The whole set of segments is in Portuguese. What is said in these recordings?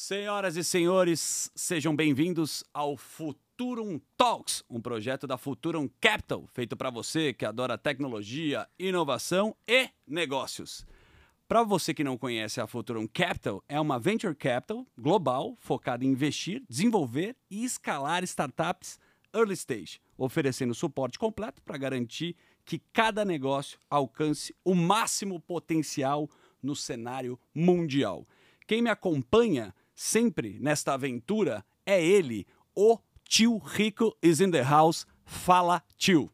Senhoras e senhores, sejam bem-vindos ao Futurum Talks, um projeto da Futurum Capital, feito para você que adora tecnologia, inovação e negócios. Para você que não conhece a Futurum Capital, é uma venture capital global focada em investir, desenvolver e escalar startups early stage, oferecendo suporte completo para garantir que cada negócio alcance o máximo potencial no cenário mundial. Quem me acompanha sempre nesta aventura é ele, o tio Rico is in the house. Fala, tio.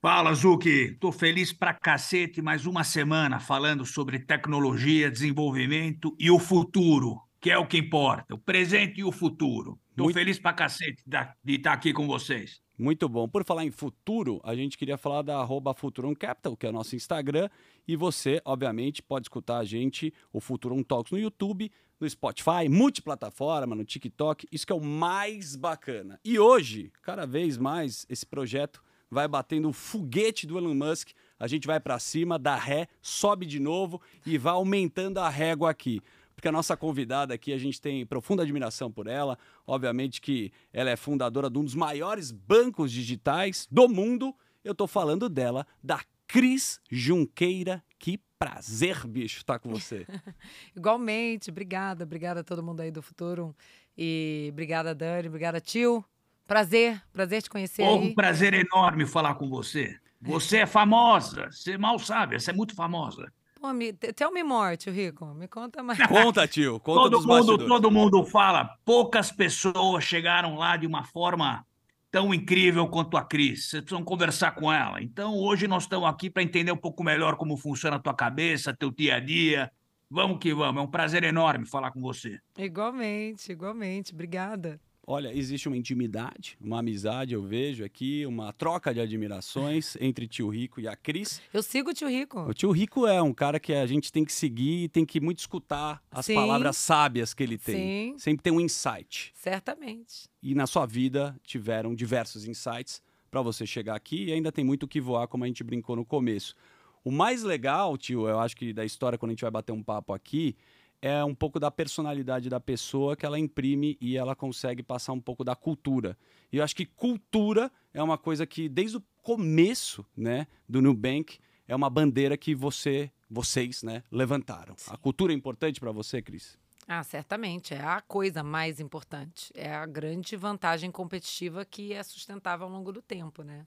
Fala, Zuki. Tô feliz pra cacete mais uma semana falando sobre tecnologia, desenvolvimento e o futuro, que é o que importa, o presente e o futuro. Tô Muito... feliz pra cacete de estar tá aqui com vocês. Muito bom. Por falar em futuro, a gente queria falar da arroba Capital, que é o nosso Instagram. E você, obviamente, pode escutar a gente, o Futurum Talks, no YouTube, no Spotify, multiplataforma, no TikTok. Isso que é o mais bacana. E hoje, cada vez mais, esse projeto vai batendo o foguete do Elon Musk. A gente vai para cima, dá ré, sobe de novo e vai aumentando a régua aqui porque a nossa convidada aqui, a gente tem profunda admiração por ela. Obviamente que ela é fundadora de um dos maiores bancos digitais do mundo. Eu estou falando dela, da Cris Junqueira. Que prazer, bicho, estar tá com você. Igualmente, obrigada, obrigada a todo mundo aí do Futuro. E obrigada, Dani, obrigada, tio. Prazer, prazer te conhecer. Oh, um prazer enorme falar com você. Você é famosa, você mal sabe, você é muito famosa. Pô, me, tell me more, tio Rico. Me conta mais. Conta, tio. Conta todo, mundo, todo mundo fala. Poucas pessoas chegaram lá de uma forma tão incrível quanto a Cris. Vocês precisam conversar com ela. Então, hoje nós estamos aqui para entender um pouco melhor como funciona a tua cabeça, teu dia a dia. Vamos que vamos. É um prazer enorme falar com você. Igualmente, igualmente. Obrigada. Olha, existe uma intimidade, uma amizade, eu vejo aqui, uma troca de admirações entre tio Rico e a Cris. Eu sigo o tio Rico. O tio Rico é um cara que a gente tem que seguir e tem que muito escutar as Sim. palavras sábias que ele tem. Sim. Sempre tem um insight. Certamente. E na sua vida tiveram diversos insights para você chegar aqui e ainda tem muito o que voar, como a gente brincou no começo. O mais legal, tio, eu acho que da história, quando a gente vai bater um papo aqui, é um pouco da personalidade da pessoa que ela imprime e ela consegue passar um pouco da cultura. E eu acho que cultura é uma coisa que desde o começo, né, do Nubank é uma bandeira que você, vocês, né, levantaram. Sim. A cultura é importante para você, Cris? Ah, certamente. É a coisa mais importante. É a grande vantagem competitiva que é sustentável ao longo do tempo, né?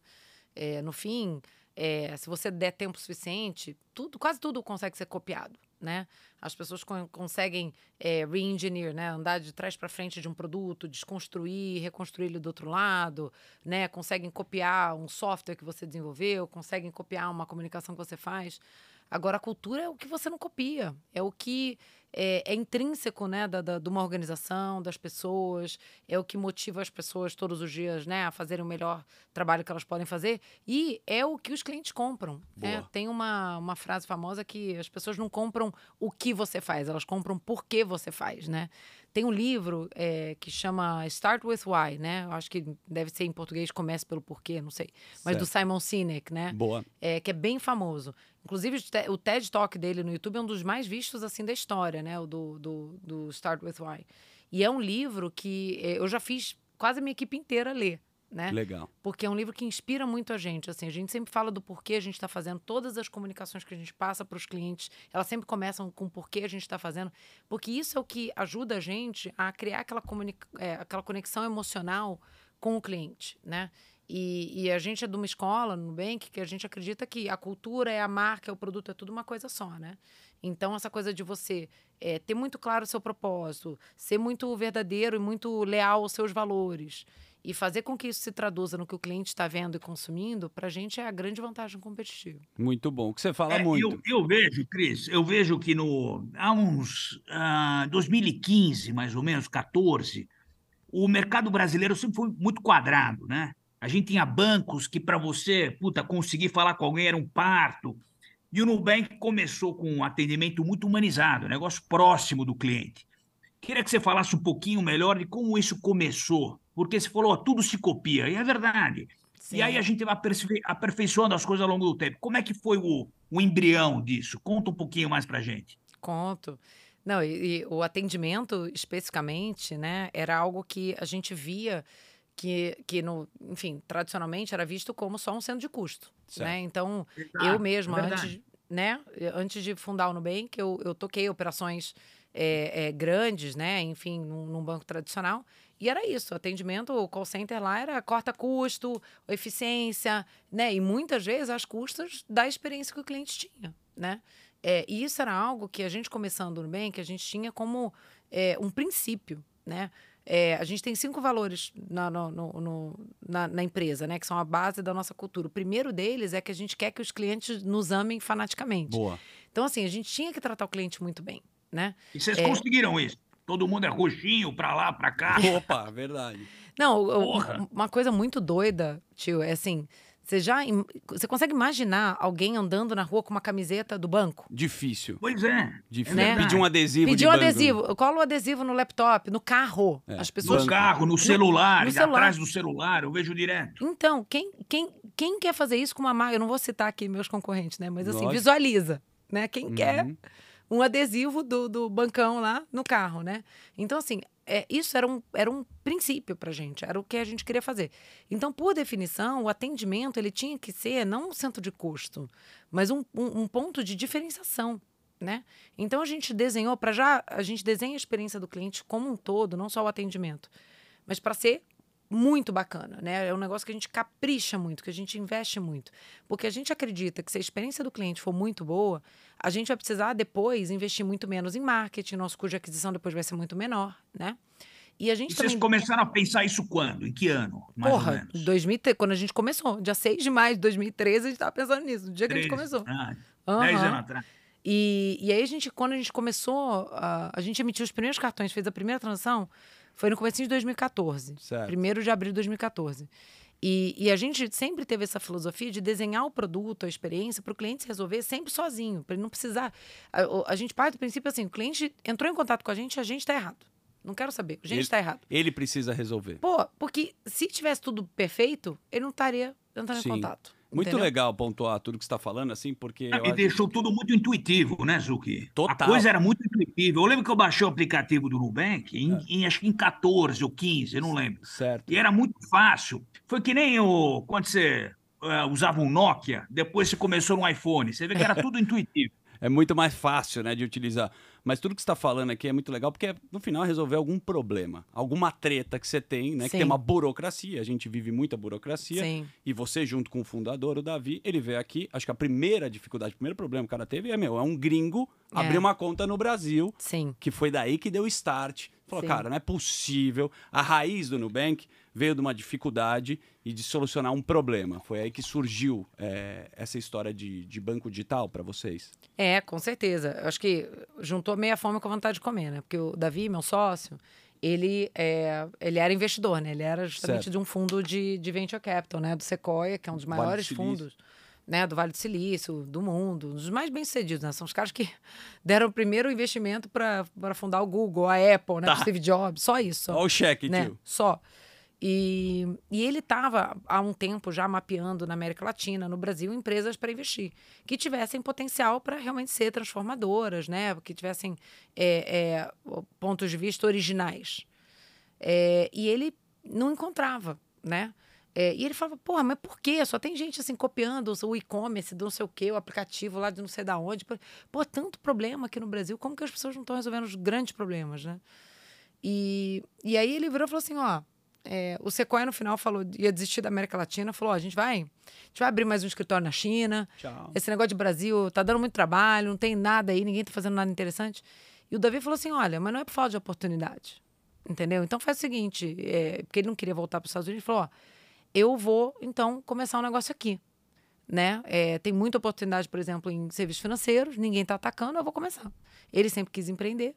É, no fim, é, se você der tempo suficiente, tudo, quase tudo consegue ser copiado né? As pessoas con conseguem é, re-engineer, né? Andar de trás para frente de um produto, desconstruir, reconstruir ele do outro lado, né? Conseguem copiar um software que você desenvolveu, conseguem copiar uma comunicação que você faz. Agora, a cultura é o que você não copia, é o que é, é intrínseco, né, da, da, de uma organização, das pessoas, é o que motiva as pessoas todos os dias, né, a fazerem o melhor trabalho que elas podem fazer e é o que os clientes compram. Né? Tem uma, uma frase famosa que as pessoas não compram o que você faz, elas compram por que você faz, né? Tem um livro é, que chama Start with Why, né? Eu acho que deve ser em português Comece pelo Porquê, não sei. Mas certo. do Simon Sinek, né? Boa. É, que é bem famoso. Inclusive, o TED Talk dele no YouTube é um dos mais vistos, assim, da história, né? O do, do, do Start with Why. E é um livro que é, eu já fiz quase a minha equipe inteira ler né? Legal. Porque é um livro que inspira muito a gente. Assim, a gente sempre fala do porquê a gente está fazendo. Todas as comunicações que a gente passa para os clientes, elas sempre começam com o porquê a gente está fazendo. Porque isso é o que ajuda a gente a criar aquela, é, aquela conexão emocional com o cliente, né? E, e, a gente é de uma escola, no Nubank, que a gente acredita que a cultura é a marca, é o produto, é tudo uma coisa só, né? Então, essa coisa de você é, ter muito claro o seu propósito, ser muito verdadeiro e muito leal aos seus valores e fazer com que isso se traduza no que o cliente está vendo e consumindo, para a gente é a grande vantagem competitiva. Muito bom, que você fala é, muito. Eu, eu, vejo, Cris, eu vejo que no, há uns uh, 2015, mais ou menos, 14, o mercado brasileiro sempre foi muito quadrado, né? A gente tinha bancos que, para você puta, conseguir falar com alguém era um parto. E o Nubank começou com um atendimento muito humanizado, um negócio próximo do cliente. Queria que você falasse um pouquinho melhor de como isso começou porque se falou, tudo se copia, e é verdade. Sim. E aí a gente vai aperfeiçoando as coisas ao longo do tempo. Como é que foi o, o embrião disso? Conta um pouquinho mais pra gente. Conto. Não, e, e o atendimento especificamente, né, era algo que a gente via que, que no, enfim, tradicionalmente era visto como só um centro de custo, Certo. né? Então, Exato, eu mesma, verdade. antes, né, antes de fundar o Nubank, eu, eu toquei operações é, é, grandes, né, enfim, num, num banco tradicional, e era isso, o atendimento, o call center lá era corta custo, eficiência, né, e muitas vezes às custas da experiência que o cliente tinha, né. É, e isso era algo que a gente começando no Nubank, a gente tinha como é, um princípio, né, é, a gente tem cinco valores na, no- no- no- na, na empresa, né? Que são a base da nossa cultura. O primeiro deles é que a gente quer que os clientes nos amem fanaticamente. Boa. Então, assim, a gente tinha que tratar o cliente muito bem, né? E vocês É. conseguiram isso? Todo mundo é roxinho, pra lá, pra cá. Opa, verdade. Não, Porra! uma coisa muito doida, tio, é assim... Você já... Você consegue imaginar alguém andando na rua com uma camiseta do banco? Difícil. Pois é. Difícil. Né? Pedir um adesivo Pedir um banco. adesivo. Cola o adesivo no laptop, no carro. É, As No pessoas... Banco. carro, no celular, no celular. atrás do celular, eu vejo direto. Então, quem, quem, quem quer fazer isso com uma marca? Eu não vou citar aqui meus concorrentes, né? Mas assim, Lógico. visualiza, né? Quem quer Uhum. Um adesivo do, do bancão lá no carro, né? Então, assim, é, isso era um, era um princípio pra gente, era o que a gente queria fazer. Então, por definição, o atendimento ele tinha que ser não um centro de custo, mas um, um, um ponto de diferenciação. Né? Então a gente desenhou para já a gente desenha a experiência do cliente como um todo, não só o atendimento, mas para ser muito bacana, né? É um negócio que a gente capricha muito, que a gente investe muito. Porque a gente acredita que se a experiência do cliente for muito boa, a gente vai precisar depois investir muito menos em marketing, nosso custo de aquisição depois vai ser muito menor, né? E a gente E vocês também. começaram a pensar isso quando? Em que ano? Mais ou Porra, menos. 2003, quando a gente começou, dia 6 de maio de 2013, a gente estava pensando nisso, no dia que a gente 13. começou. Ah, Aham. 10 anos atrás. E, e aí a gente, quando a gente começou, a, a gente emitiu os primeiros cartões, fez a primeira transação, foi no começo de 2014. Certo. Primeiro de abril de 2014. E, e a gente sempre teve essa filosofia de desenhar o produto, a experiência, para o cliente se resolver sempre sozinho, para ele não precisar. A, a gente parte do princípio assim: o cliente entrou em contato com a gente, a gente está errado. Não quero saber, a gente está errado. Ele precisa resolver. Pô, porque se tivesse tudo perfeito, ele não estaria entrando Sim. em contato. Muito entendeu? legal pontuar tudo que você está falando, assim, porque. Ah, deixou tudo muito intuitivo, né, Zuki? Total. A coisa era muito intuitiva. Eu lembro que eu baixei o aplicativo do Nubank em, É. em, acho que em 14 ou 15, eu não lembro. Certo. E era muito fácil. Foi que nem o, quando você eh, usava um Nokia, depois você começou no iPhone. Você vê que era tudo intuitivo. É muito mais fácil, né, de utilizar. Mas tudo que você está falando aqui é muito legal, porque é, no final resolver algum problema, alguma treta que você tem, né? Que Sim. tem uma burocracia. A gente vive muita burocracia. Sim. E você, junto com o fundador, o Davi, ele veio aqui. Acho que a primeira dificuldade, o primeiro problema que o cara teve é, meu, é um gringo É. abrir uma conta no Brasil, Sim. que foi daí que deu start. Falou, Sim. cara, não é possível. A raiz do Nubank veio de uma dificuldade e de solucionar um problema. Foi aí que surgiu é, essa história de, de banco digital para vocês. É, com certeza. Eu acho que juntou meia fome com a vontade de comer, né? Porque o Davi, meu sócio, ele, é, ele era investidor, né? Ele era justamente Certo. de um fundo de, de venture capital, né? Do Sequoia, que é um dos Vale do maiores Silício. Né? do Vale do Silício, do mundo, dos mais bem-sucedidos, né? São os caras que deram o primeiro investimento para fundar o Google, a Apple, né? Tá. Steve Jobs, só isso. Só Olha o cheque, né? tio. Só. E, e ele estava há um tempo já mapeando na América Latina, no Brasil, empresas para investir que tivessem potencial para realmente ser transformadoras, né? Que tivessem é, é, pontos de vista originais. É, e ele não encontrava, né? É, e ele falava, porra, mas por quê? Só tem gente assim copiando o e-commerce do não sei o quê, o aplicativo lá de não sei da onde. Pô, tanto problema aqui no Brasil, como que as pessoas não estão resolvendo os grandes problemas, né? E, e aí ele virou e falou assim, ó, é, o Sequoia no final falou, ia desistir da América Latina, falou, ó, a gente vai, a gente vai abrir mais um escritório na China, Tchau. esse negócio de Brasil tá dando muito trabalho, não tem nada aí, ninguém tá fazendo nada interessante. E o Davi falou assim, olha, mas não é por falta de oportunidade, entendeu? Então faz o seguinte, é, porque ele não queria voltar para os Estados Unidos, ele falou, ó, eu vou, então, começar um negócio aqui, né? É, tem muita oportunidade, por exemplo, em serviços financeiros, ninguém tá atacando, eu vou começar. Ele sempre quis empreender,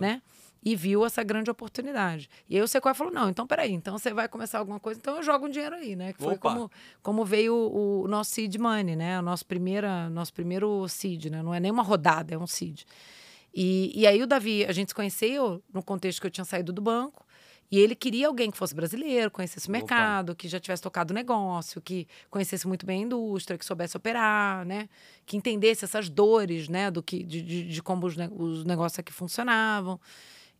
né? E viu essa grande oportunidade. E aí o Sequoia falou: não, então peraí, então você vai começar alguma coisa, então eu jogo um dinheiro aí, né? Que foi Opa. como, como veio o, o nosso seed money, né? O nosso, primeira, nosso primeiro seed, né? Não é nem uma rodada, é um seed. E, e aí o Davi, a gente se conheceu no contexto que eu tinha saído do banco. E ele queria alguém que fosse brasileiro, conhecesse o mercado, que já tivesse tocado o negócio, que conhecesse muito bem a indústria, que soubesse operar, né? Que entendesse essas dores, né? Do que, de, de, de como os, os negócios aqui funcionavam.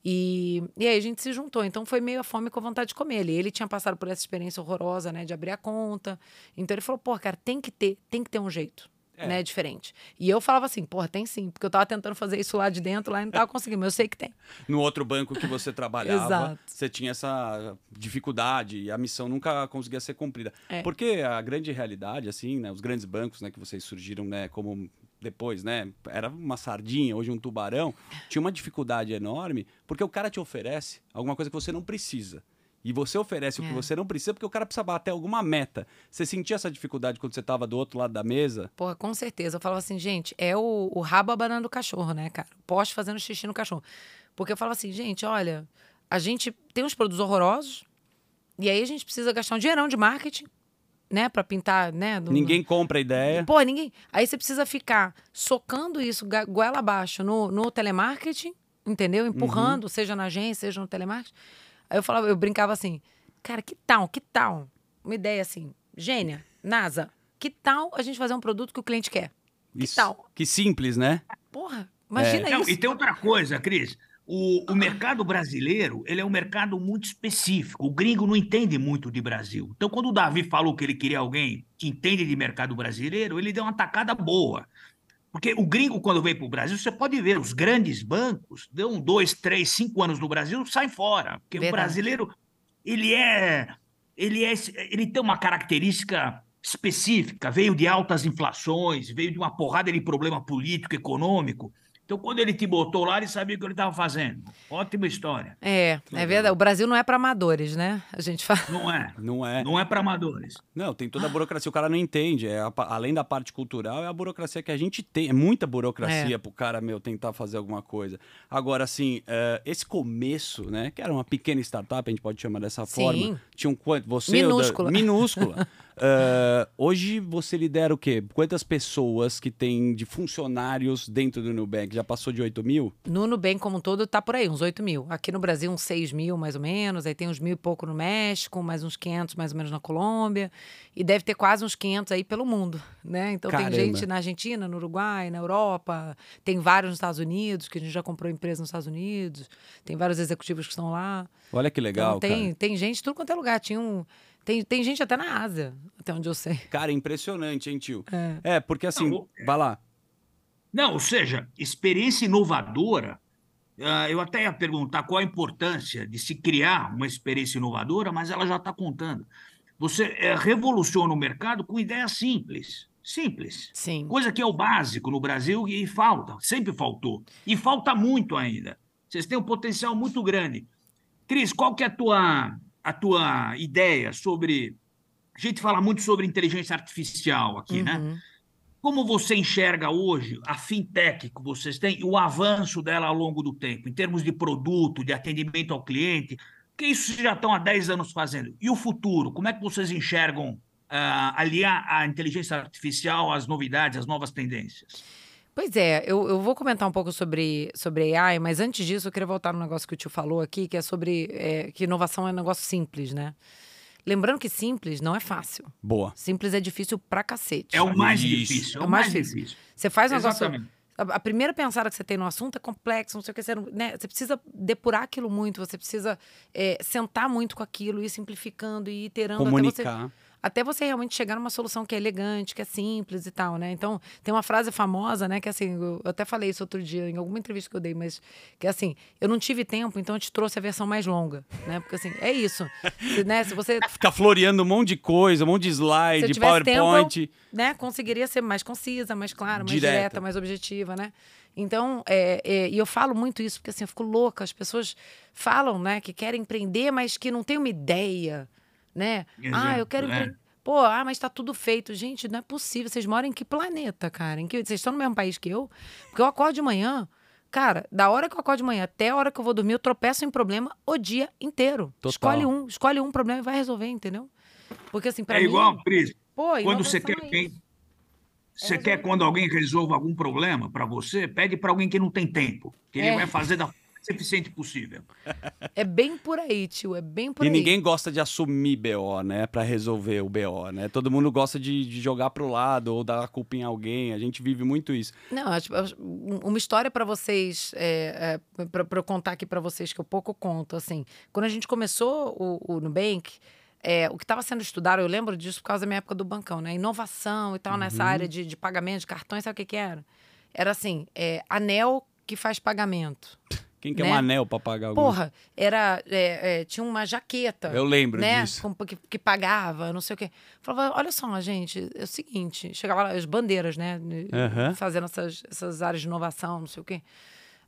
E, e aí a gente se juntou. Então foi meio a fome com a vontade de comer. Ele, ele tinha passado por essa experiência horrorosa, né? De abrir a conta. Então ele falou, pô, cara, tem que ter, tem que ter um jeito é. né, diferente. E eu falava assim, porra, tem sim, porque eu tava tentando fazer isso lá de dentro, lá e não tava conseguindo, mas eu sei que tem. No outro banco que você trabalhava, você tinha essa dificuldade e a missão nunca conseguia ser cumprida. É. Porque a grande realidade, assim, né, os grandes bancos, né, que vocês surgiram, né, como depois, né, era uma sardinha, hoje um tubarão, tinha uma dificuldade enorme, porque o cara te oferece alguma coisa que você não precisa. E você oferece é. o que é. você não precisa porque o cara precisa bater alguma meta. Você sentia essa dificuldade quando você estava do outro lado da mesa? Porra, com certeza. Eu falava assim, gente, é o, o rabo abanando o cachorro, né, cara? Poste fazendo xixi no cachorro. Porque eu falava assim, gente, olha, a gente tem uns produtos horrorosos e aí a gente precisa gastar um dinheirão de marketing, né, para pintar, né? Do... Ninguém compra a ideia. Pô, ninguém. Aí você precisa ficar socando isso goela abaixo no, no telemarketing, entendeu? Empurrando, uhum. seja na agência, seja no telemarketing. Aí eu falava, eu brincava assim, cara, que tal, que tal? Uma ideia assim, gênia, NASA, que tal a gente fazer um produto que o cliente quer? Que isso, tal? Que simples, né? Porra, imagina é. isso. e tem outra coisa, Cris. O, o, mercado brasileiro ele é um mercado muito específico. O gringo não entende muito de Brasil. Então, quando o Davi falou que ele queria alguém que entende de mercado brasileiro, ele deu uma tacada boa. Porque o gringo, quando vem para o Brasil, você pode ver, os grandes bancos dão dois, três, cinco anos no Brasil, sai fora. Porque Verdade. o brasileiro, ele é, ele é. Ele tem uma característica específica, veio de altas inflações, veio de uma porrada de problema político, econômico. Então, quando ele te botou lá, ele sabia o que ele estava fazendo. Ótima história. É, é verdade. O Brasil não é para amadores, né? A gente fala. Não é. Não é. Não é para amadores. Não, tem toda a burocracia. O cara não entende. É a, além da parte cultural, é a burocracia que a gente tem. É muita burocracia é. pro cara, meu, tentar fazer alguma coisa. Agora, assim, uh, esse começo, né? Que era uma pequena startup, a gente pode chamar dessa Sim. forma. Tinha um quanto? Você. Minúscula. Da, minúscula. Uh, hoje você lidera o quê? Quantas pessoas que tem de funcionários dentro do Nubank? Já passou de 8 mil? No Nubank como um todo tá por aí, uns 8 mil. Aqui no Brasil uns 6 mil mais ou menos, aí tem uns mil e pouco no México, mais uns 500 mais ou menos na Colômbia, e deve ter quase uns 500 aí pelo mundo, né? Então Caramba. tem gente na Argentina, no Uruguai, na Europa, tem vários nos Estados Unidos, que a gente já comprou empresa nos Estados Unidos, tem vários executivos que estão lá. Olha que legal, então, tem, cara. tem gente tudo quanto é lugar. Tinha um tem, tem gente até na Ásia, até onde eu sei. Cara, impressionante, hein, tio? É, é porque assim, Não, vai lá. Não, ou seja, experiência inovadora. Uh, eu até ia perguntar qual a importância de se criar uma experiência inovadora, mas ela já está contando. Você é, revoluciona o mercado com ideias simples. Simples. Sim. Coisa que é o básico no Brasil e falta, sempre faltou. E falta muito ainda. Vocês têm um potencial muito grande. Cris, qual que é a tua a tua ideia sobre. A gente fala muito sobre inteligência artificial aqui, né? uhum. né? Como você enxerga hoje a fintech que vocês têm e o avanço dela ao longo do tempo, em termos de produto, de atendimento ao cliente? Que isso já estão há 10 anos fazendo. E o futuro? Como é que vocês enxergam uh, aliar a inteligência artificial às novidades, às novas tendências? Pois é, eu, eu vou comentar um pouco sobre, sobre AI, mas antes disso eu queria voltar no negócio que o tio falou aqui, que é sobre é, que inovação é um negócio simples, né? Lembrando que simples não é fácil. Boa. Simples é difícil pra cacete. É o mais Isso. difícil. É, é o mais, mais difícil. difícil. Você faz um Exatamente. negócio. A, a primeira pensada que você tem no assunto é complexo, não sei o que. Você, né? você precisa depurar aquilo muito, você precisa é, sentar muito com aquilo, ir simplificando e iterando Comunicar. até você até você realmente chegar numa solução que é elegante, que é simples e tal, né? Então, tem uma frase famosa, né, que assim, eu até falei isso outro dia em alguma entrevista que eu dei, mas que é assim, eu não tive tempo, então eu te trouxe a versão mais longa, né? Porque assim, é isso. Se, né, se você ficar floreando um monte de coisa, um monte de slide, de PowerPoint, tempo, eu, né, conseguiria ser mais concisa, mais clara, mais direta, direta mais objetiva, né? Então, é, é, e eu falo muito isso porque assim, eu fico louca. As pessoas falam, né, que querem empreender, mas que não têm uma ideia né? Exato, ah, eu quero. É. Pô, ah, mas tá tudo feito. Gente, não é possível. Vocês moram em que planeta, cara? Em que... Vocês estão no mesmo país que eu? Porque eu acordo de manhã. Cara, da hora que eu acordo de manhã até a hora que eu vou dormir, eu tropeço em problema o dia inteiro. Total. Escolhe um, escolhe um problema e vai resolver, entendeu? Porque assim, para É mim, igual, Cris. Pô, quando você quer alguém. Você quer quando alguém resolva algum problema para você, pede para alguém que não tem tempo, que é. ele vai fazer da eficiente possível. É bem por aí, tio, é bem por e aí. ninguém gosta de assumir BO, né? Pra resolver o BO, né? Todo mundo gosta de, de jogar pro lado ou dar a culpa em alguém. A gente vive muito isso. Não, acho- uma história pra vocês, é, é, pra pra eu contar aqui pra vocês, que eu pouco conto, assim. Quando a gente começou o, o Nubank, é, o que estava sendo estudado, eu lembro disso por causa da minha época do bancão, né? Inovação e tal, nessa Uhum. área de, de pagamento, de cartões, sabe o que que era? Era assim, é, anel que faz pagamento. Quem quer Né? um anel pra pagar alguém? Porra, era, é, é, tinha uma jaqueta. Eu lembro né? disso. com- que, que pagava, não sei o quê. Falava, olha só, gente, é o seguinte, chegava lá as bandeiras, né? Aham. Fazendo essas, essas áreas de inovação, não sei o quê.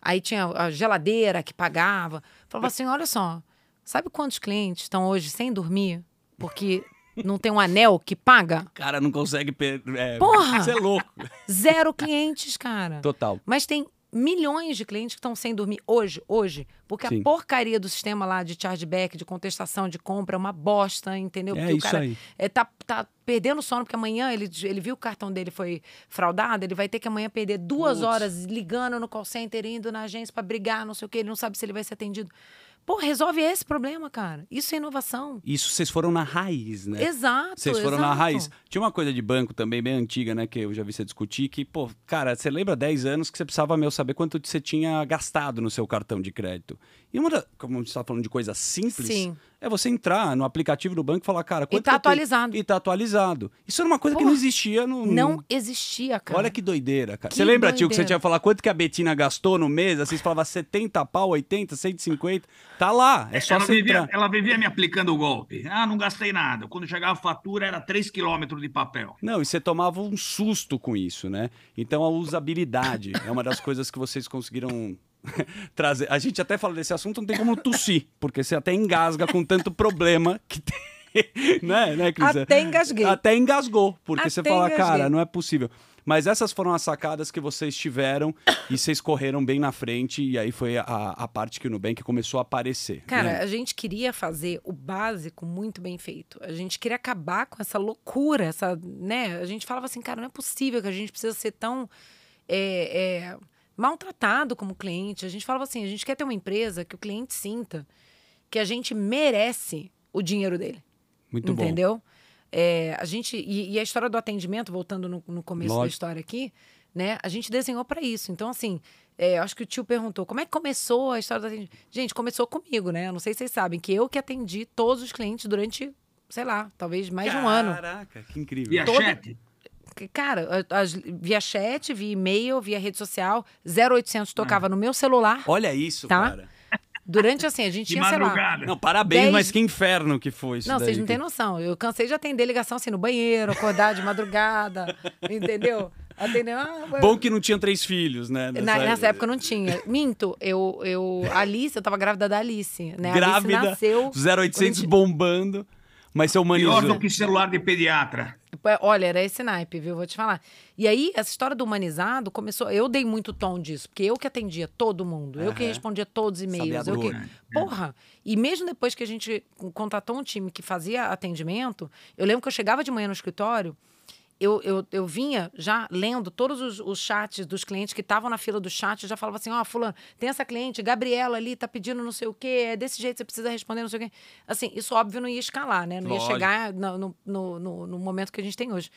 Aí tinha a geladeira que pagava. Falava assim, olha só, sabe quantos clientes estão hoje sem dormir porque não tem um anel que paga? Cara não consegue. É, Porra! Você é louco. Zero clientes, cara. Total. Mas tem milhões de clientes que estão sem dormir hoje, hoje, porque Sim. a porcaria do sistema lá de chargeback, de contestação de compra é uma bosta, entendeu? É Porque isso o cara aí. é, tá, tá perdendo sono, porque amanhã ele, ele viu que o cartão dele foi fraudado, ele vai ter que amanhã perder duas Putz. horas ligando no call center, indo na agência para brigar, não sei o que, ele não sabe se ele vai ser atendido. Pô, resolve esse problema, cara. Isso é inovação. Isso vocês foram na raiz, né? Exato. Vocês foram na exato. raiz. Tinha uma coisa de banco também bem antiga, né? Que eu já vi você discutir, que, pô, cara, você lembra 10 anos que você precisava meu saber quanto você tinha gastado no seu cartão de crédito. E uma da, como a gente estava falando de coisa simples, Sim. é você entrar no aplicativo do banco e falar, cara, quanto tá que eu tenho? atualizado. E tá atualizado. Isso era uma coisa que não existia no. Não existia, cara. Olha que doideira, cara. Que você lembra, tio, que você doideira. tinha que falar quanto que a Betina gastou no mês? Assim, você falava 70 pau, 80, 150. Tá lá, é só ela, você vivia, entrar. ela vivia me aplicando o golpe. Ah, não gastei nada. Quando chegava a fatura, era 3 quilômetros de papel. Não, e você tomava um susto com isso, né? Então a usabilidade é uma das coisas que vocês conseguiram trazer. A gente até fala desse assunto, não tem como tossir, porque você até engasga com tanto problema que tem. né, né, Cris? Até engasguei. Até engasgou, porque Até você fala, engasguei. cara, não é possível. Mas essas foram as sacadas que vocês tiveram e vocês correram bem na frente, e aí foi a, a parte que o Nubank começou a aparecer. Cara, né? a gente queria fazer o básico muito bem feito. A gente queria acabar com essa loucura, essa, né? A gente falava assim, cara, não é possível que a gente precisa ser tão é, é, maltratado como cliente. A gente falava assim, a gente quer ter uma empresa que o cliente sinta que a gente merece o dinheiro dele. Muito bom. entendeu? É, a gente e, e a história do atendimento, voltando no, no começo da Lógico. história aqui, né? A gente desenhou para isso. Então, assim, é, acho que o tio perguntou como é que começou a história do atendimento. Gente, começou comigo, né? Eu não sei se vocês sabem que eu que atendi todos os clientes durante, sei lá, talvez mais de um ano. Caraca, que incrível. Toda- chat. Que, Cara, as- via chat, via e-mail, via rede social, 0800 tocava no meu celular. Olha isso, Tá? cara. Durante assim, a gente De tinha, sei lá, madrugada. Não, parabéns, Dez- mas que inferno que foi isso Não, daí, vocês não têm noção. Eu cansei de atender ligação assim no banheiro, acordar de madrugada, entendeu? Atender. Ah. Bom que não tinha três filhos, né? Na- nessa época não tinha. Minto, eu, eu. a Alice, eu tava grávida da Alice, né? A Grávida, Alice nasceu. 0800 quando bombando, mas você humanizou. Pior do que celular de pediatra. É, Olha, era esse naipe, viu? Vou te falar. E aí, essa história do humanizado começou. Eu dei muito tom disso, porque eu que atendia todo mundo, eu que respondia todos os e-mails. Eu que... né? Porra! E mesmo depois que a gente contratou um time que fazia atendimento, eu lembro que eu chegava de manhã no escritório. Eu, eu, eu vinha já lendo todos os, os chats dos clientes que estavam na fila do chat, eu já falava assim, ó, fulano, tem essa cliente, Gabriela ali, tá pedindo não sei o quê, é desse jeito, você precisa responder não sei o quê. Assim, isso óbvio não ia escalar, né? Não Lógico. ia chegar no, no, no, no- momento que a gente tem hoje.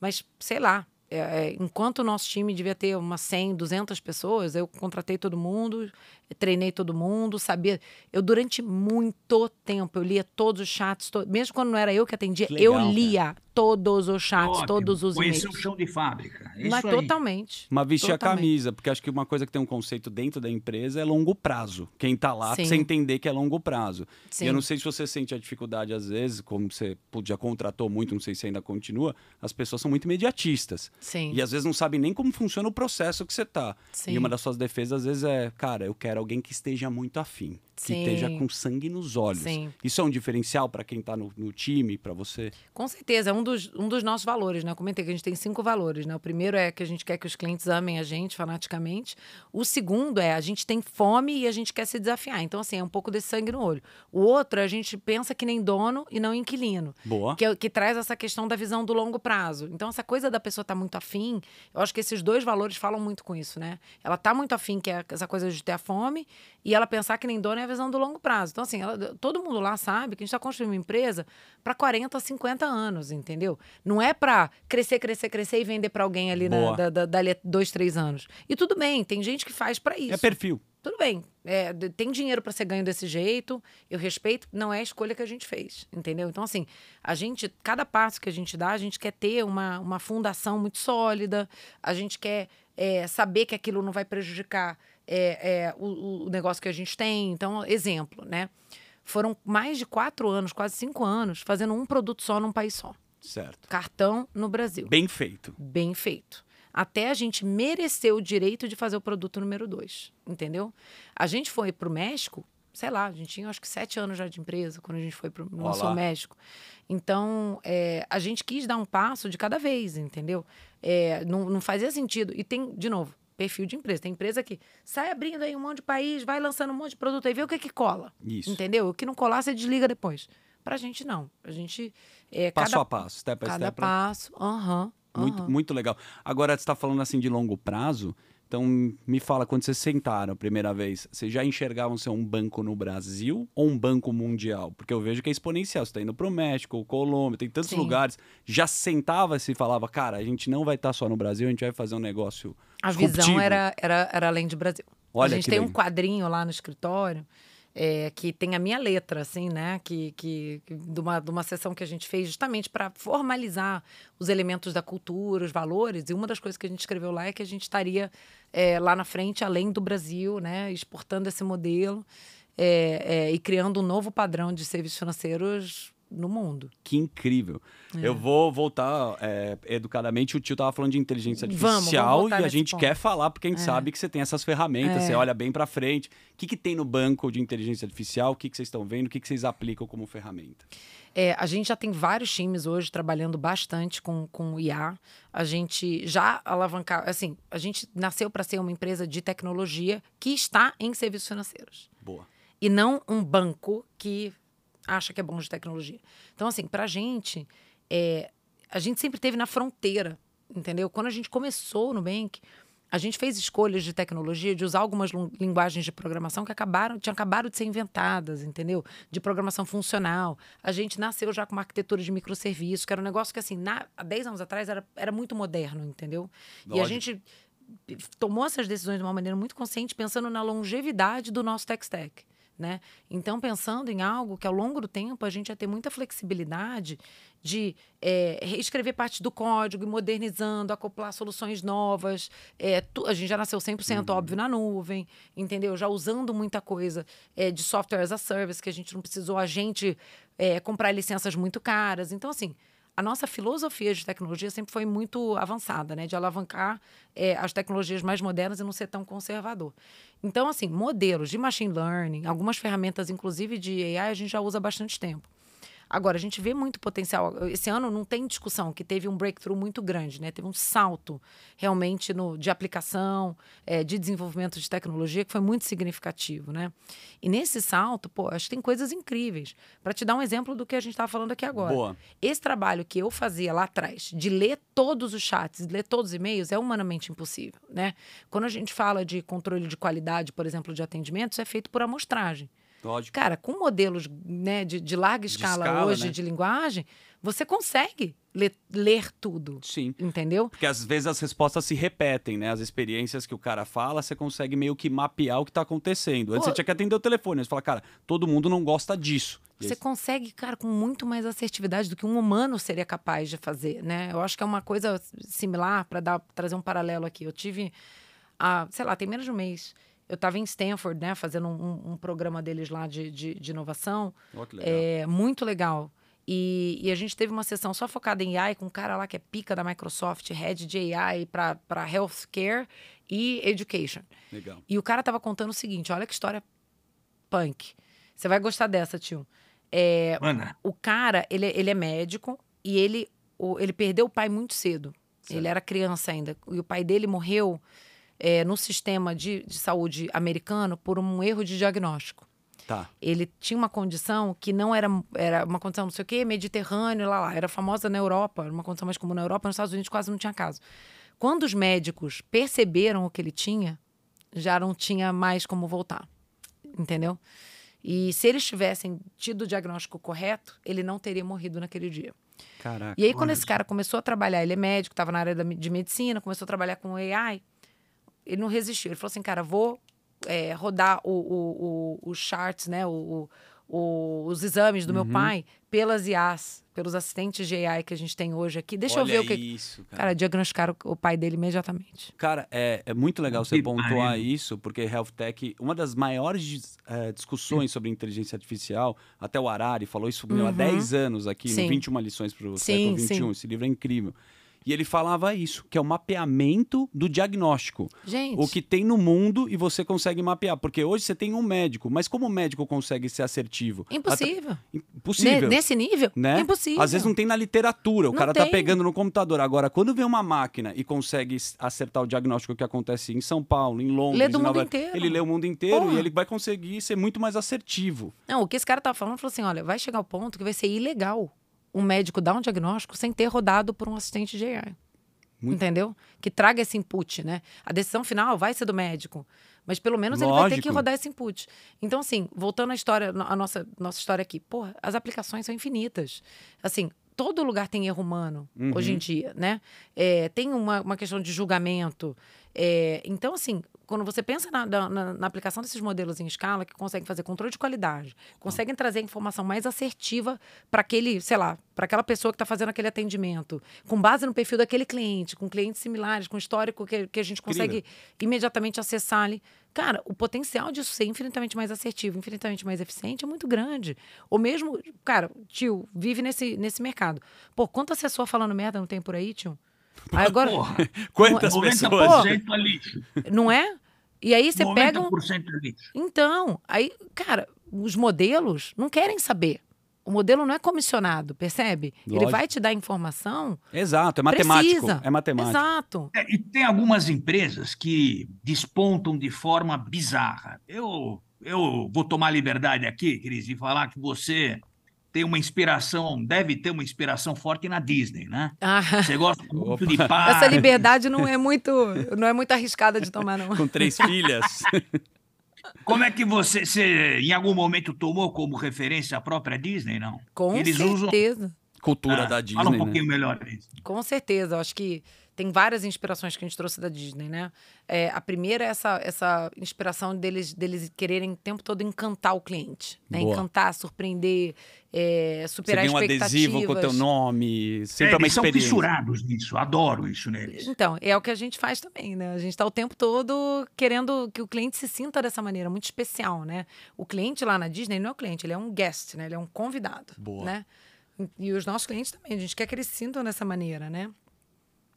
Mas, sei lá, é, é, enquanto o nosso time devia ter umas 100, 200 pessoas, eu contratei todo mundo, treinei todo mundo, sabia. Eu, durante muito tempo, eu lia todos os chats, to- mesmo quando não era eu que atendia, legal, eu lia todos os chats, Ótimo. todos os Conhecer e-mails. o chão de fábrica. É Mas isso aí. totalmente. Mas vestir a Totalmente. camisa, porque acho que uma coisa que tem um conceito dentro da empresa é longo prazo. Quem tá lá Sim. precisa entender que é longo prazo. Sim. E eu não sei se você sente a dificuldade, às vezes, como você já contratou muito, não sei se ainda continua, as pessoas são muito imediatistas. Sim. E às vezes não sabem nem como funciona o processo que você tá. Sim. E uma das suas defesas, às vezes, é, cara, eu quero alguém que esteja muito afim. Que Sim. esteja com sangue nos olhos. Sim. Isso é um diferencial para quem está no, no time, para você? Com certeza, é um dos, um dos nossos valores, né? Eu comentei que a gente tem cinco valores, né? O primeiro é que a gente quer que os clientes amem a gente fanaticamente. O segundo é a gente tem fome e a gente quer se desafiar. Então, assim, é um pouco desse sangue no olho. O outro, é a gente pensa que nem dono e não inquilino. Boa. Que, é que traz essa questão da visão do longo prazo. Então, essa coisa da pessoa estar muito afim, eu acho que esses dois valores falam muito com isso, né? Ela tá muito afim, que é essa coisa de ter a fome, e ela pensar que nem dono é a visão do longo prazo. Então, assim, ela- todo mundo lá sabe que a gente está construindo uma empresa para 40, 50 anos, entendeu? Não é para crescer, crescer, crescer e vender para alguém ali na, da, da, dali a dois, três anos. E tudo bem, tem gente que faz para isso. É perfil. Tudo bem, é, tem dinheiro para ser ganho desse jeito, eu respeito, não é a escolha que a gente fez, entendeu? Então, assim, a gente, cada passo que a gente dá, a gente quer ter uma, uma fundação muito sólida, a gente quer é, saber que aquilo não vai prejudicar é, é, o, o negócio que a gente tem. Então, exemplo, né? Foram mais de quatro anos, quase cinco anos, fazendo um produto só num país só. Certo. Cartão no Brasil Bem feito. bem feito. Até a gente merecer o direito de fazer o produto número dois, entendeu? A gente foi para o México, sei lá, a gente tinha acho que sete anos já de empresa quando a gente foi para o. México. Então, é, a gente quis dar um passo de cada vez, entendeu? É, não, não fazia sentido. E tem, de novo, perfil de empresa. Tem empresa que sai abrindo aí um monte de país, vai lançando um monte de produto aí, vê o que que cola. Isso. Entendeu? O que não colar, você desliga depois. Pra gente, não. A gente. É, Passo cada, a passo, step by cada step. passo. Aham. Muito, aham. muito legal. Agora, você está falando assim de longo prazo. Então, me fala, quando vocês sentaram a primeira vez, vocês já enxergavam ser um banco no Brasil ou um banco mundial? Porque eu vejo que é exponencial. Você está indo para o México, Colômbia, tem tantos Sim. lugares. Já sentava-se e falava, cara, a gente não vai estar só no Brasil, a gente vai fazer um negócio A visão disruptivo." era, era, era além de Brasil. Olha a gente tem um legal. quadrinho lá no escritório é, que tem a minha letra, assim, né? Que, que, que- de, uma, de uma sessão que a gente fez justamente para formalizar os elementos da cultura, os valores. E uma das coisas que a gente escreveu lá é que a gente estaria é, lá na frente, além do Brasil, né? Exportando esse modelo é, é, e criando um novo padrão de serviços financeiros no mundo. Que incrível. É. Eu vou voltar é, educadamente. O tio tava falando de inteligência Vamos, vamos artificial voltar e a gente ponto. quer falar porque a gente É. sabe que você tem essas ferramentas, É. você olha bem para frente. O que, que tem no banco de inteligência artificial? O que, que vocês estão vendo? O que, que vocês aplicam como ferramenta? É, a gente já tem vários times hoje trabalhando bastante com, com o IA. A gente já alavancar, assim, a gente nasceu para ser uma empresa de tecnologia que está em serviços financeiros Boa. e não um banco que acha que é bom de tecnologia. Então, assim, para a gente, é, a gente sempre teve na fronteira, entendeu? Quando a gente começou no Bank, a gente fez escolhas de tecnologia, de usar algumas linguagens de programação que acabaram, tinham acabado de ser inventadas, entendeu? De programação funcional. A gente nasceu já com uma arquitetura de microserviços, que era um negócio que, assim, na, há 10 anos atrás era, era muito moderno, entendeu? E a Lógico. gente tomou essas decisões de uma maneira muito consciente, pensando na longevidade do nosso tech stack. Né? Então, pensando em algo que ao longo do tempo a gente ia ter muita flexibilidade de é, reescrever parte do código e modernizando, acoplar soluções novas. É, tu- a gente já nasceu 100% óbvio na nuvem, entendeu? Já usando muita coisa é, de software as a service, que a gente não precisou a gente é, comprar licenças muito caras. Então, assim, a nossa filosofia de tecnologia sempre foi muito avançada, né? De alavancar eh, as tecnologias mais modernas e não ser tão conservador. Então, assim, modelos de machine learning, algumas ferramentas, inclusive de AI, a gente já usa há bastante tempo. Agora, a gente vê muito potencial. Esse ano não tem discussão que teve um breakthrough muito grande, né? Teve um salto realmente no, de aplicação, eh, de desenvolvimento de tecnologia que foi muito significativo, né? E nesse salto, pô, acho que tem coisas incríveis. Para te dar um exemplo do que a gente estava falando aqui agora. Boa. Esse trabalho que eu fazia lá atrás, de ler todos os chats, de ler todos os e-mails, é humanamente impossível, né? Quando a gente fala de controle de qualidade, por exemplo, de atendimento, isso é feito por amostragem. Lógico. Cara, com modelos né, de, de larga escala, escala, hoje né? de linguagem, você consegue ler, ler tudo, Sim. entendeu? Porque às vezes as respostas se repetem, né? As experiências que o cara fala, você consegue meio que mapear o que tá acontecendo. Antes Pô. você tinha que atender o telefone. Você fala, cara, todo mundo não gosta disso. Você consegue, cara, com muito mais assertividade do que um humano seria capaz de fazer, né? Eu acho que é uma coisa similar para trazer um paralelo aqui. Eu tive, ah, sei lá, tem menos de um mês. Eu estava em Stanford, né, fazendo um, um programa deles lá de, de, de inovação. Que legal. É muito legal. E, e a gente teve uma sessão só focada em AI com um cara lá que é pica da Microsoft, head de AI para healthcare e education. Legal. E o cara tava contando o seguinte: olha que história punk. Você vai gostar dessa, tio. É, Manda. o cara, ele, ele é médico e ele, o- ele perdeu o pai muito cedo. Certo. Ele era criança ainda. E o pai dele morreu é, no sistema de, de saúde americano por um erro de diagnóstico. Tá. Ele tinha uma condição que não era, era uma condição não sei o quê, mediterrâneo, lá, lá. Era famosa na Europa, era uma condição mais comum na Europa, nos Estados Unidos quase não tinha caso. Quando os médicos perceberam o que ele tinha, já não tinha mais como voltar. Entendeu? E se eles tivessem tido o diagnóstico correto, ele não teria morrido naquele dia. Caraca. E aí, quando esse cara começou a trabalhar, ele é médico, estava na área de medicina, começou a trabalhar com AI, ele não resistiu. Ele falou assim, cara, vou é, rodar o, o, o, os charts, né, o, o- o- os exames do meu Uhum. pai pelas IAs, pelos assistentes de AI que a gente tem hoje aqui. Deixa Olha eu ver o que... isso, cara. Cara, diagnosticaram o pai dele imediatamente. Cara, é, é muito legal você pontuar pariu. isso, porque Health Tech, uma das maiores eh, discussões sobre inteligência artificial, até o Harari falou isso meu, há Uhum. 10 anos aqui, Sim. no 21 lições para o século XXI. sim. Esse livro é incrível. E ele falava isso, que é o mapeamento do diagnóstico. Gente, O que tem no mundo e você consegue mapear. Porque hoje você tem um médico, mas como o médico consegue ser assertivo? impossível. Impossível. Nesse nível, né? impossível. Às vezes não tem na literatura, o Não cara tá tem. pegando no computador. Agora, quando vem uma máquina e consegue acertar o diagnóstico que acontece em São Paulo, em Londres, Lê do Nova mundo York, inteiro. ele lê o mundo inteiro Porra. e ele vai conseguir ser muito mais assertivo. Não, o que esse cara tava falando, falou assim, olha, vai chegar ao ponto que vai ser ilegal um médico dar um diagnóstico sem ter rodado por um assistente de AI. Muito- Entendeu? Que traga esse input, né? A decisão final vai ser do médico. Mas pelo menos ele vai ter que Lógico. rodar esse input. Então, assim, voltando à história, a nossa, nossa história aqui, porra, as aplicações são infinitas. Assim, todo lugar tem erro humano Uhum. hoje em dia, né? É, tem uma, uma questão de julgamento. É, então, assim, quando você pensa na, na- na- aplicação desses modelos em escala, que conseguem fazer controle de qualidade, conseguem trazer informação mais assertiva para aquele, sei lá, para aquela pessoa que está fazendo aquele atendimento, com base no perfil daquele cliente, com clientes similares, com histórico que, que a gente consegue imediatamente acessar ali. Cara, o potencial disso ser infinitamente mais assertivo, infinitamente mais eficiente é muito grande. Ou mesmo, cara, tio, vive nesse, nesse mercado. Pô, quanto assessor falando merda não tem por aí, tio? Agora, Porra, Quantas Não, pessoas? 90% é lixo. não é? E aí você pega um, 90% é lixo. Então, aí, cara, os modelos não querem saber. O modelo não é comissionado, percebe? Ele Lógico. vai te dar informação. Exato, é matemático. Precisa. É matemático. Exato. É, e tem algumas empresas que despontam de forma bizarra. Eu, eu vou tomar liberdade aqui, Cris, de falar que você tem uma inspiração, deve ter uma inspiração forte na Disney, né? Ah, Você gosta muito Opa. de par. essa liberdade não é muito, não é muito arriscada de tomar, não. Com três filhas. Como é que você, você, em algum momento, tomou como referência a própria Disney, não? Com Eles usam- certeza. Cultura Ah, da Disney, Fala um né? pouquinho melhor disso. Com certeza, eu acho que tem várias inspirações que a gente trouxe da Disney, né? É, a primeira é essa, essa inspiração deles, deles quererem o tempo todo encantar o cliente, né? Encantar, surpreender, é, Você superar tem um expectativas. adesivo com o teu nome, sempre É, uma eles são experiência. fissurados nisso, adoro isso neles. Então, é o que a gente faz também, né? A gente está o tempo todo querendo que o cliente se sinta dessa maneira, muito especial, né? O cliente lá na Disney não é o cliente, ele é um guest, né? Ele é um convidado, Boa. né? E os nossos clientes também, a gente quer que eles se sintam dessa maneira, né?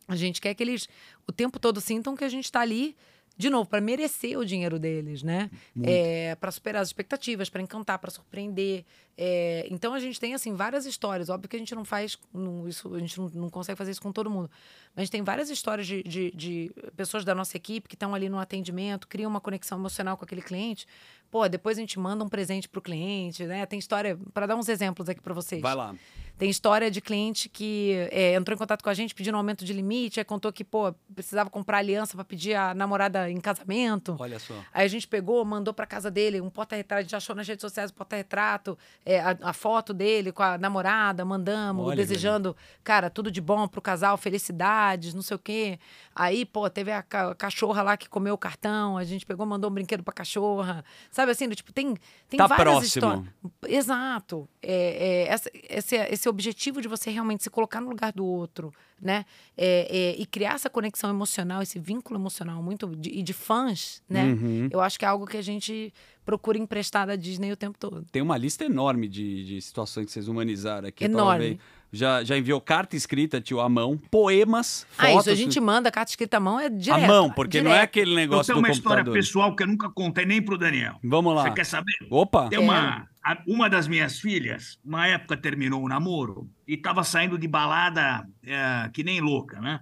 A gente quer que eles o tempo todo sintam que a gente está ali, de novo, para merecer o dinheiro deles, né? É, para superar as expectativas, para encantar, para surpreender. É, então a gente tem assim várias histórias. Óbvio que a gente não faz não- isso, a gente não, não consegue fazer isso com todo mundo. Mas a gente tem várias histórias de, de- de pessoas da nossa equipe que estão ali no atendimento, criam uma conexão emocional com aquele cliente. Pô, depois a gente manda um presente pro cliente, né? Tem história, para dar uns exemplos aqui para vocês. Vai lá. Tem história de cliente que é, entrou em contato com a gente pedindo um aumento de limite, aí contou que, pô, precisava comprar aliança para pedir a namorada em casamento. Olha só. Aí a gente pegou, mandou para casa dele um porta-retrato, a gente achou nas redes sociais um porta-retrato, é, a, a foto dele com a namorada, mandamos, Olha, desejando, cara, tudo de bom pro casal, felicidades, não sei o quê. Aí, pô, teve a, ca- cachorra lá que comeu o cartão, a gente pegou, mandou um brinquedo pra cachorra. Sabe assim, tipo, tem, tem Tá várias próximo. histórias. Exato. É, é, essa- esse, esse objetivo de você realmente se colocar no lugar do outro, né? É, é, e criar essa conexão emocional, esse vínculo emocional muito de, e de fãs, né? Uhum. Eu acho que é algo que a gente procura emprestar da Disney o tempo todo. Tem uma lista enorme de, de situações que vocês humanizaram aqui. pra Enorme. Já, já enviou carta escrita, tio, à mão, poemas, ah, fotos. isso a gente manda carta escrita à mão, é à direto. mão, porque não é direto. aquele Eu negócio tenho do uma história computador. pessoal que eu nunca contei nem pro Daniel. Vamos lá. Você quer saber? Opa! Tem uma, a- uma das minhas filhas, uma época terminou o namoro e estava saindo de balada eh, que nem louca, né?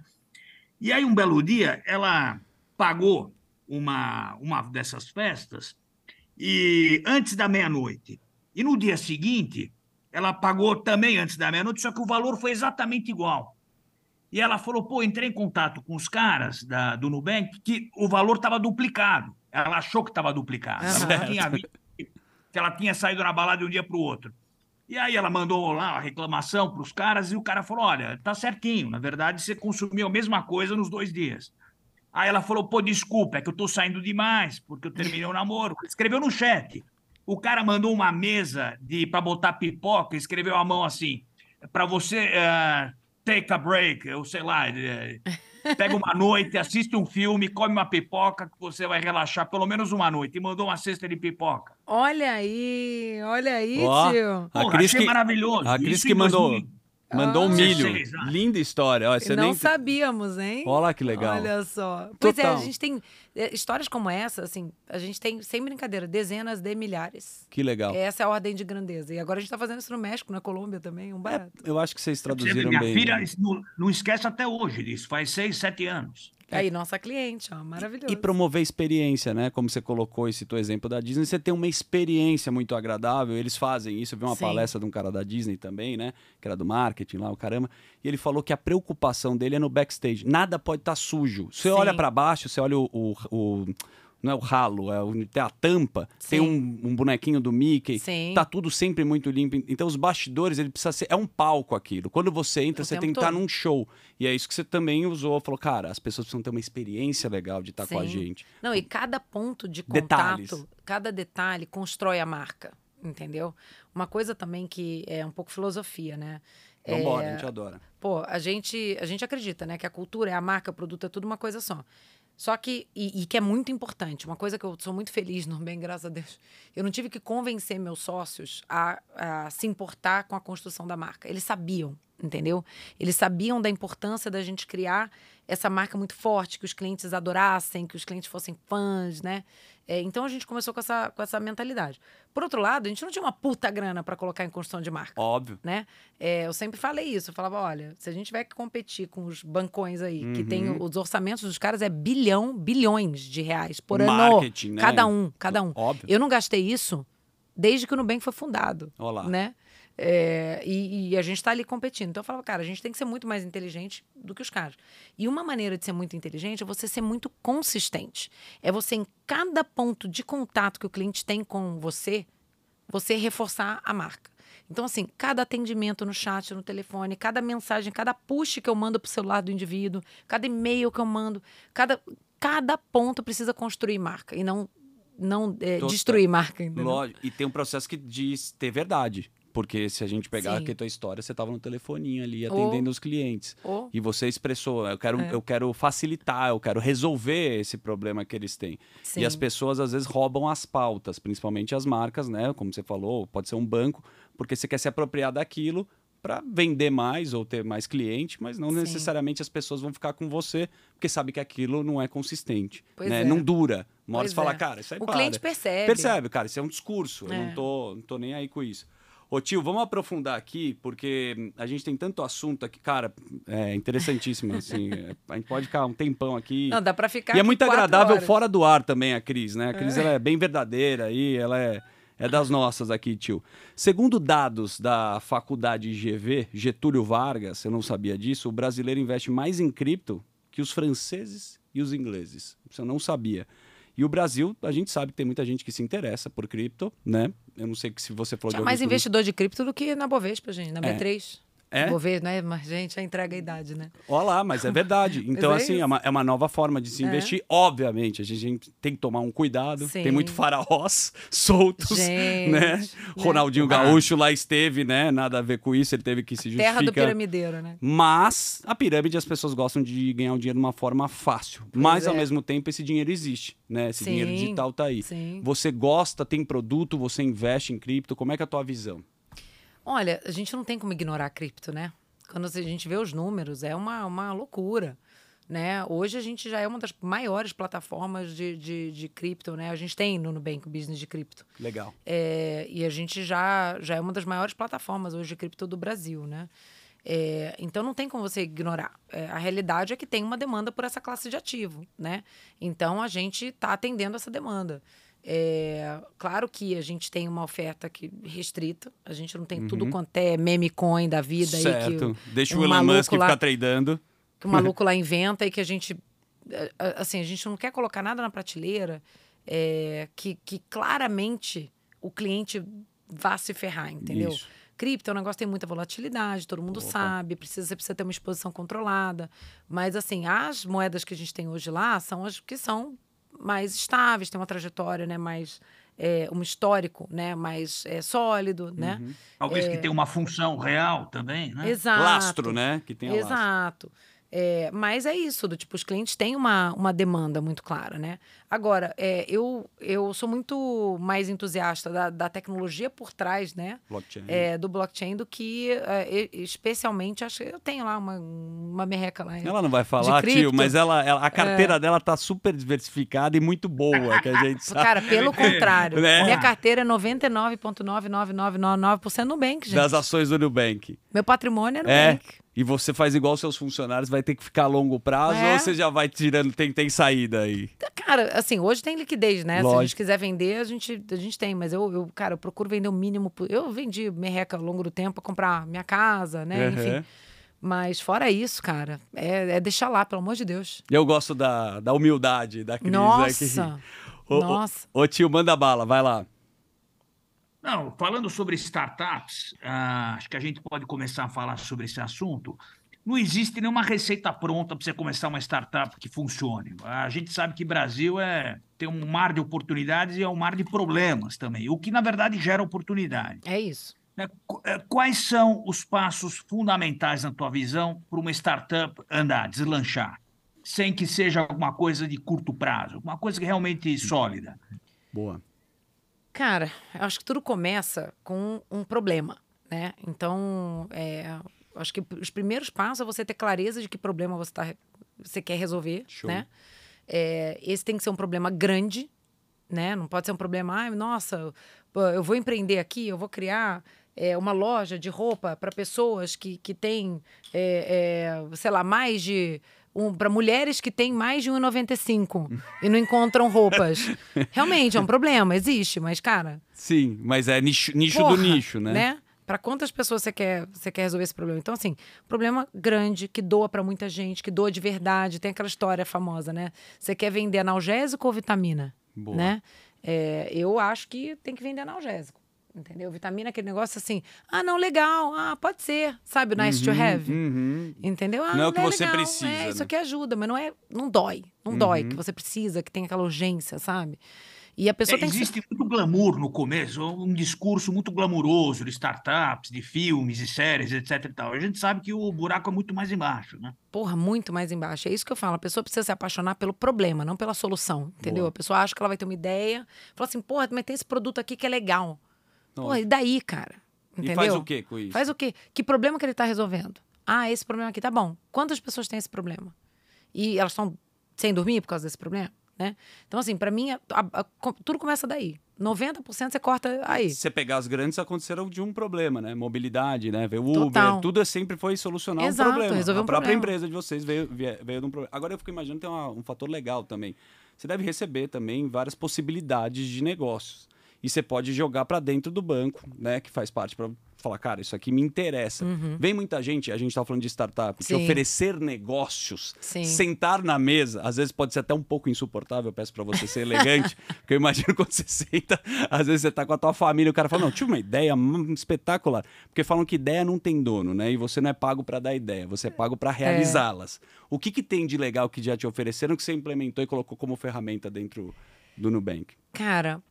E aí, um belo dia, ela pagou uma, uma dessas festas e antes da meia-noite. E no dia seguinte, ela pagou também antes da meia-noite, só que o valor foi exatamente igual. E ela falou, pô, entrei em contato com os caras da, do Nubank que o valor estava duplicado. Ela achou que estava duplicado. Ela tinha visto que ela tinha saído na balada de um dia para o outro. E aí ela mandou lá a reclamação para os caras e o cara falou, olha, tá certinho, na verdade você consumiu a mesma coisa nos dois dias. Aí ela falou, pô, desculpa, é que eu tô saindo demais, porque eu terminei o namoro. Escreveu no chat. O cara mandou uma mesa de para botar pipoca, escreveu a mão assim, para você eh, take a break, eu sei lá, eh, pega uma noite, assiste um filme, come uma pipoca, que você vai relaxar pelo menos uma noite. E mandou uma cesta de pipoca. Olha aí, olha aí, Ó, tio. A Porra, Cris achei que- maravilhoso. A Cris Isso que mandou, 2000. Mandou um Ah. milho. 16, né? Linda história. Ó, você não nem... sabíamos, hein? Olha lá que legal. Olha só. Pois é, a Total. gente tem histórias como essa, assim, a gente tem, sem brincadeira, dezenas de milhares. Que legal. Essa é a ordem de grandeza. E agora a gente tá fazendo isso no México, na Colômbia também, um barato. Eu acho que vocês Você traduziram minha bem. filha né? não, não esquece até hoje disso, faz seis, sete anos. Aí, nossa cliente, ó, maravilhoso. E promover experiência, né? Como você colocou e citou o exemplo da Disney, você tem uma experiência muito agradável. Eles fazem isso. Eu vi uma Sim. palestra de um cara da Disney também, né? Que era do marketing lá, o caramba. E ele falou que a preocupação dele é no backstage. Nada pode estar sujo. Você Sim. olha para baixo, você olha o, o- o- Não é o ralo, é o, tem a tampa, tem Sim. um, um bonequinho do Mickey. Sim. Tá tudo sempre muito limpo. Então, os bastidores, ele precisa ser. É um palco aquilo. Quando você entra, O você tem que estar todo. num show. E é isso que você também usou. Falou, cara, as pessoas precisam ter uma experiência legal de estar com a gente. Não, e cada ponto de Detalhes. contato, cada detalhe constrói a marca, entendeu? Uma coisa também que é um pouco filosofia, né? Vambora, É, a gente adora. Pô, a gente, a gente acredita, né? Que a cultura é a marca, o produto é tudo uma coisa só. Só que, e, e que é muito importante, uma coisa que eu sou muito feliz, no bem, graças a Deus. Eu não tive que convencer meus sócios a, a se importar com a construção da marca. Eles sabiam, entendeu? Eles sabiam da importância da gente criar essa marca muito forte, que os clientes adorassem, que os clientes fossem fãs, né? É, então a gente começou com essa, com essa mentalidade. Por outro lado, a gente não tinha uma puta grana para colocar em construção de marca Óbvio. né? É, eu sempre falei isso. Eu falava, olha, se a gente tiver que competir com os bancões aí, que tem Uhum. os orçamentos dos caras é bilhão, bilhões de reais por ano. Marketing, né? Cada um, cada um. Óbvio. Eu não gastei isso desde que o Nubank foi fundado, Olha lá. né? É, e, e a gente está ali competindo. Então eu falava, cara, a gente tem que ser muito mais inteligente do que os caras. E uma maneira de ser muito inteligente é você ser muito consistente. É você, em cada ponto de contato que o cliente tem com você, você reforçar a marca. Então, assim, cada atendimento no chat, no telefone, cada mensagem, cada push que eu mando pro celular do indivíduo, cada e-mail que eu mando, cada, cada ponto precisa construir marca e não, não é, destruir marca. Entendeu? Lógico. E tem um processo que diz ter verdade. Porque se a gente pegar Sim. aqui a tua história, você estava no telefoninho ali atendendo os clientes. E você expressou, eu quero, É. eu quero facilitar, eu quero resolver esse problema que eles têm. Sim. E as pessoas às vezes roubam as pautas, principalmente as marcas, né? Como você falou, pode ser um banco, porque você quer se apropriar daquilo para vender mais ou ter mais cliente, mas não Sim. necessariamente as pessoas vão ficar com você, porque sabe que aquilo não é consistente, né? é. Não dura. Uma hora Pois você fala, é. cara, isso aí O para. cliente percebe. Percebe, cara, isso é um discurso. Eu É. não tô, não tô nem aí com isso. Ô tio, vamos aprofundar aqui, porque a gente tem tanto assunto aqui, cara, é interessantíssimo, assim, é, a gente pode ficar um tempão aqui. Não, dá pra ficar e é muito agradável horas. fora do ar também a Cris, né? A Cris ela é bem verdadeira aí, ela é, é das nossas aqui, tio. Segundo dados da faculdade GV, Getúlio Vargas, eu não sabia disso, o brasileiro investe mais em cripto que os franceses e os ingleses. Isso eu não sabia. E o Brasil, a gente sabe que tem muita gente que se interessa por cripto, né? Eu não sei se você falou Tinha mais investidor de cripto do que na Bovespa, gente, na É. B3. É? Vou ver, né? Mas, gente, já entrega a idade, né? Olha lá, mas é verdade. Então, é assim, é uma, é uma nova forma de se É. investir. Obviamente, a gente tem que tomar um cuidado. Sim. Tem muito faraós soltos, Gente, né? né? Ronaldinho Gaúcho lá esteve, né? Nada a ver com isso, ele teve que se Terra do justificar. piramideiro, né? Mas a pirâmide as pessoas gostam de ganhar o dinheiro de uma forma fácil. Mas ao é. mesmo tempo esse dinheiro existe, né? Esse Sim, dinheiro digital tá aí. sim. Você gosta, tem produto, você investe em cripto, como é que é a tua visão? Olha, a gente não tem como ignorar a cripto, né? Quando a gente vê os números, é uma, uma loucura. Né? Hoje a gente já é uma das maiores plataformas de, de, de cripto, né? A gente tem no Nubank o business de cripto. Legal. É, e a gente já, já é uma das maiores plataformas hoje de cripto do Brasil, né? É, então não tem como você ignorar. É, a realidade é que tem uma demanda por essa classe de ativo, né? Então a gente está atendendo essa demanda. É, claro que a gente tem uma oferta que restrita, a gente não tem tudo quanto é meme coin da vida aí que, certo. Deixa um o Elon Musk lá- ficar tradando. que o maluco lá inventa e que a gente. eh, Assim, a gente não quer colocar nada na prateleira eh, que, que claramente o cliente vá se ferrar, entendeu? Isso. Cripto é um negócio que tem muita volatilidade, todo mundo Opa. sabe, precisa, você precisa ter uma exposição controlada. Mas, assim, as moedas que a gente tem hoje lá são as que são mais estáveis, têm uma trajetória né, mais. eh, um histórico né, mais eh, sólido, né? Talvez que tenha uma função real também, né? Exato. Lastro, né? Que tem a lastro. É, mas é isso, do tipo, os clientes têm uma, uma demanda muito clara, né? Agora, é, eu, eu sou muito mais entusiasta da, da tecnologia por trás, né? Blockchain. É, do blockchain do que, é, especialmente, acho que eu tenho lá uma, uma merreca lá. Ela não vai falar. É. tio, mas ela, ela- a carteira dela tá super diversificada e muito boa, que a gente sabe. Cara, pelo contrário, Né? minha carteira é 99,99999% Nubank, gente. Das ações do Nubank. Meu patrimônio é É. E você faz igual seus funcionários, vai ter que ficar a longo prazo É. ou você já vai tirando, tem, tem saída aí? Cara, assim, hoje tem liquidez, né? Se a Lógico. gente quiser vender, a gente, a gente tem. Mas eu, eu, cara, eu procuro vender o mínimo. Eu vendi merreca ao longo do tempo pra comprar minha casa, né? Uhum. Enfim. Mas fora isso, cara, é, é deixar lá, pelo amor de Deus. Eu gosto da, da humildade da Cris. Nossa! Aqui. Ô, ô, Nossa. Ô, tio, manda bala, vai lá. Não, falando sobre startups, ah, acho que a gente pode começar a falar sobre esse assunto. Não existe nenhuma receita pronta para você começar uma startup que funcione. A gente sabe que Brasil é tem um mar de oportunidades e é um mar de problemas também, o que na verdade gera oportunidade. É isso. Qu- eh, Quais são os passos fundamentais na tua visão para uma startup andar, deslanchar, sem que seja alguma coisa de curto prazo, alguma coisa que realmente sólida? Boa. Cara, eu acho que tudo começa com um problema, né? Então, é, acho que os primeiros passos é você ter clareza de que problema você, tá, você quer resolver, Show. né? É, esse tem que ser um problema grande, né? Não pode ser um problema, ai, nossa, eu vou empreender aqui, eu vou criar é, uma loja de roupa para pessoas que, que têm, é, é, sei lá, mais de. Um, para mulheres que têm mais de 1,95 e não encontram roupas. Realmente, é um problema, existe, mas, cara. Sim, mas é nicho, nicho porra, do nicho, né? Para quantas pessoas você quer, você quer resolver esse problema? Então, assim, problema grande, que doa para muita gente, que doa de verdade. Tem aquela história famosa, né? Você quer vender analgésico ou vitamina? Boa. Né? É, eu acho que tem que vender analgésico. Entendeu? Vitamina, é aquele negócio assim, ah, não, legal, ah, pode ser, sabe, o nice to have. Uhum. Entendeu? Ah, Não é o que você legal, precisa, É, isso né? aqui ajuda, mas não é, não dói. Não dói, Uhum. que você precisa, que tem aquela urgência, sabe? E a pessoa É, tem que existe muito glamour no começo, um discurso muito glamuroso de startups, de filmes e séries, etc. E tal. A gente sabe que o buraco é muito mais embaixo, né? porra, muito mais embaixo. É isso que eu falo. A pessoa precisa se apaixonar pelo problema, não pela solução. Entendeu? Boa. A pessoa acha que ela vai ter uma ideia, fala assim, porra, mas tem esse produto aqui que é legal. Porra, e daí, cara? Entendeu? e faz o quê com isso? Faz o quê? Que problema que ele está resolvendo? Ah, esse problema aqui tá bom. Quantas pessoas têm esse problema? E elas estão sem dormir por causa desse problema, né? Então, assim, para mim, a- a- a- tudo começa daí. 90% você corta aí. Se você pegar as grandes, aconteceram de um problema, né? Mobilidade, né? Veio o Total. Uber, tudo é sempre foi solucionar Exato, um problema. a um própria problema. empresa de vocês veio, vie- veio de um problema. Agora eu fico imaginando que tem uma- um fator legal também. Você deve receber também várias possibilidades de negócios. E você pode jogar para dentro do banco, né? Que faz parte para falar, cara, isso aqui me interessa. Uhum. Vem muita gente, a gente está falando de startup, Sim. oferecer negócios, Sim. sentar na mesa, às vezes pode ser até um pouco insuportável, eu peço para você ser elegante, porque eu imagino quando você senta, às vezes você tá com a tua família, o cara fala, não, tive uma ideia hum, espetacular, porque falam que ideia não tem dono, né? E você não é pago para dar ideia, você é pago para realizá-las. O que que tem de legal que já te ofereceram que você implementou e colocou como ferramenta dentro do Nubank? Cara,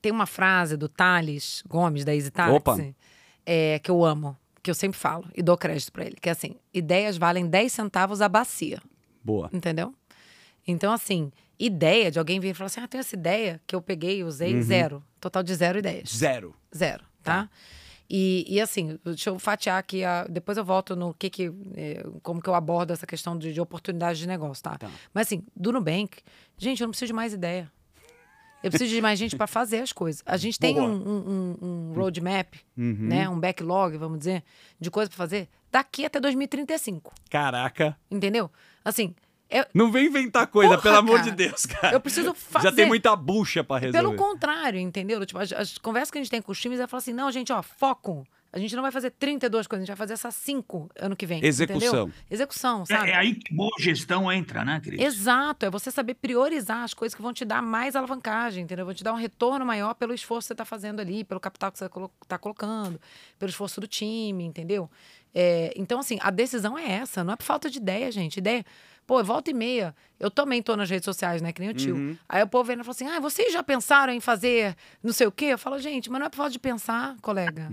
tem uma frase do Thales Gomes, da Easy Taxi, Opa. é, que eu amo, que eu sempre falo e dou crédito pra ele, que é assim, ideias valem 10 centavos a bacia, Boa. entendeu? Então, assim, ideia de alguém vir e falar assim, ah, tem essa ideia que eu peguei e usei, Uhum. zero. Total de zero ideias. Zero. Zero, tá? E, e assim, deixa eu fatiar aqui, a- depois eu volto no que que, eh, como que eu abordo essa questão de, de oportunidade de negócio, tá? Tá. Mas assim, do Nubank, gente, eu não preciso de mais ideia. Eu preciso de mais gente para fazer as coisas. A gente tem um, um, um- roadmap, Uhum. né? Um backlog, vamos dizer, de coisa para fazer daqui até 2035, Caraca. entendeu? Assim, eu, Não vem inventar coisa, Porra, pelo amor cara. de Deus, cara. eu preciso fazer. Já tem muita bucha pra resolver. Pelo contrário, entendeu? Tipo, as, as conversas que a gente tem com os times é falar assim: não, gente, ó, foco. A gente não vai fazer 32 coisas, a gente vai fazer essas 5 ano que vem. Execução. entendeu? Execução, sabe? É, é aí que boa gestão entra, né, Cris? Exato, é você saber priorizar as coisas que vão te dar mais alavancagem, entendeu? Vão te dar um retorno maior pelo esforço que você está fazendo ali, pelo capital que você está colocando, pelo esforço do time, entendeu? É, então, assim, a decisão é essa, não é por falta de ideia, gente. Ideia. Pô, volta e meia. Eu também tô nas redes sociais, né? Que nem o tio. Uhum. Aí o povo vem e fala assim: ah, vocês já pensaram em fazer não sei o quê? Eu falo, gente, mas não é por falta de pensar, colega.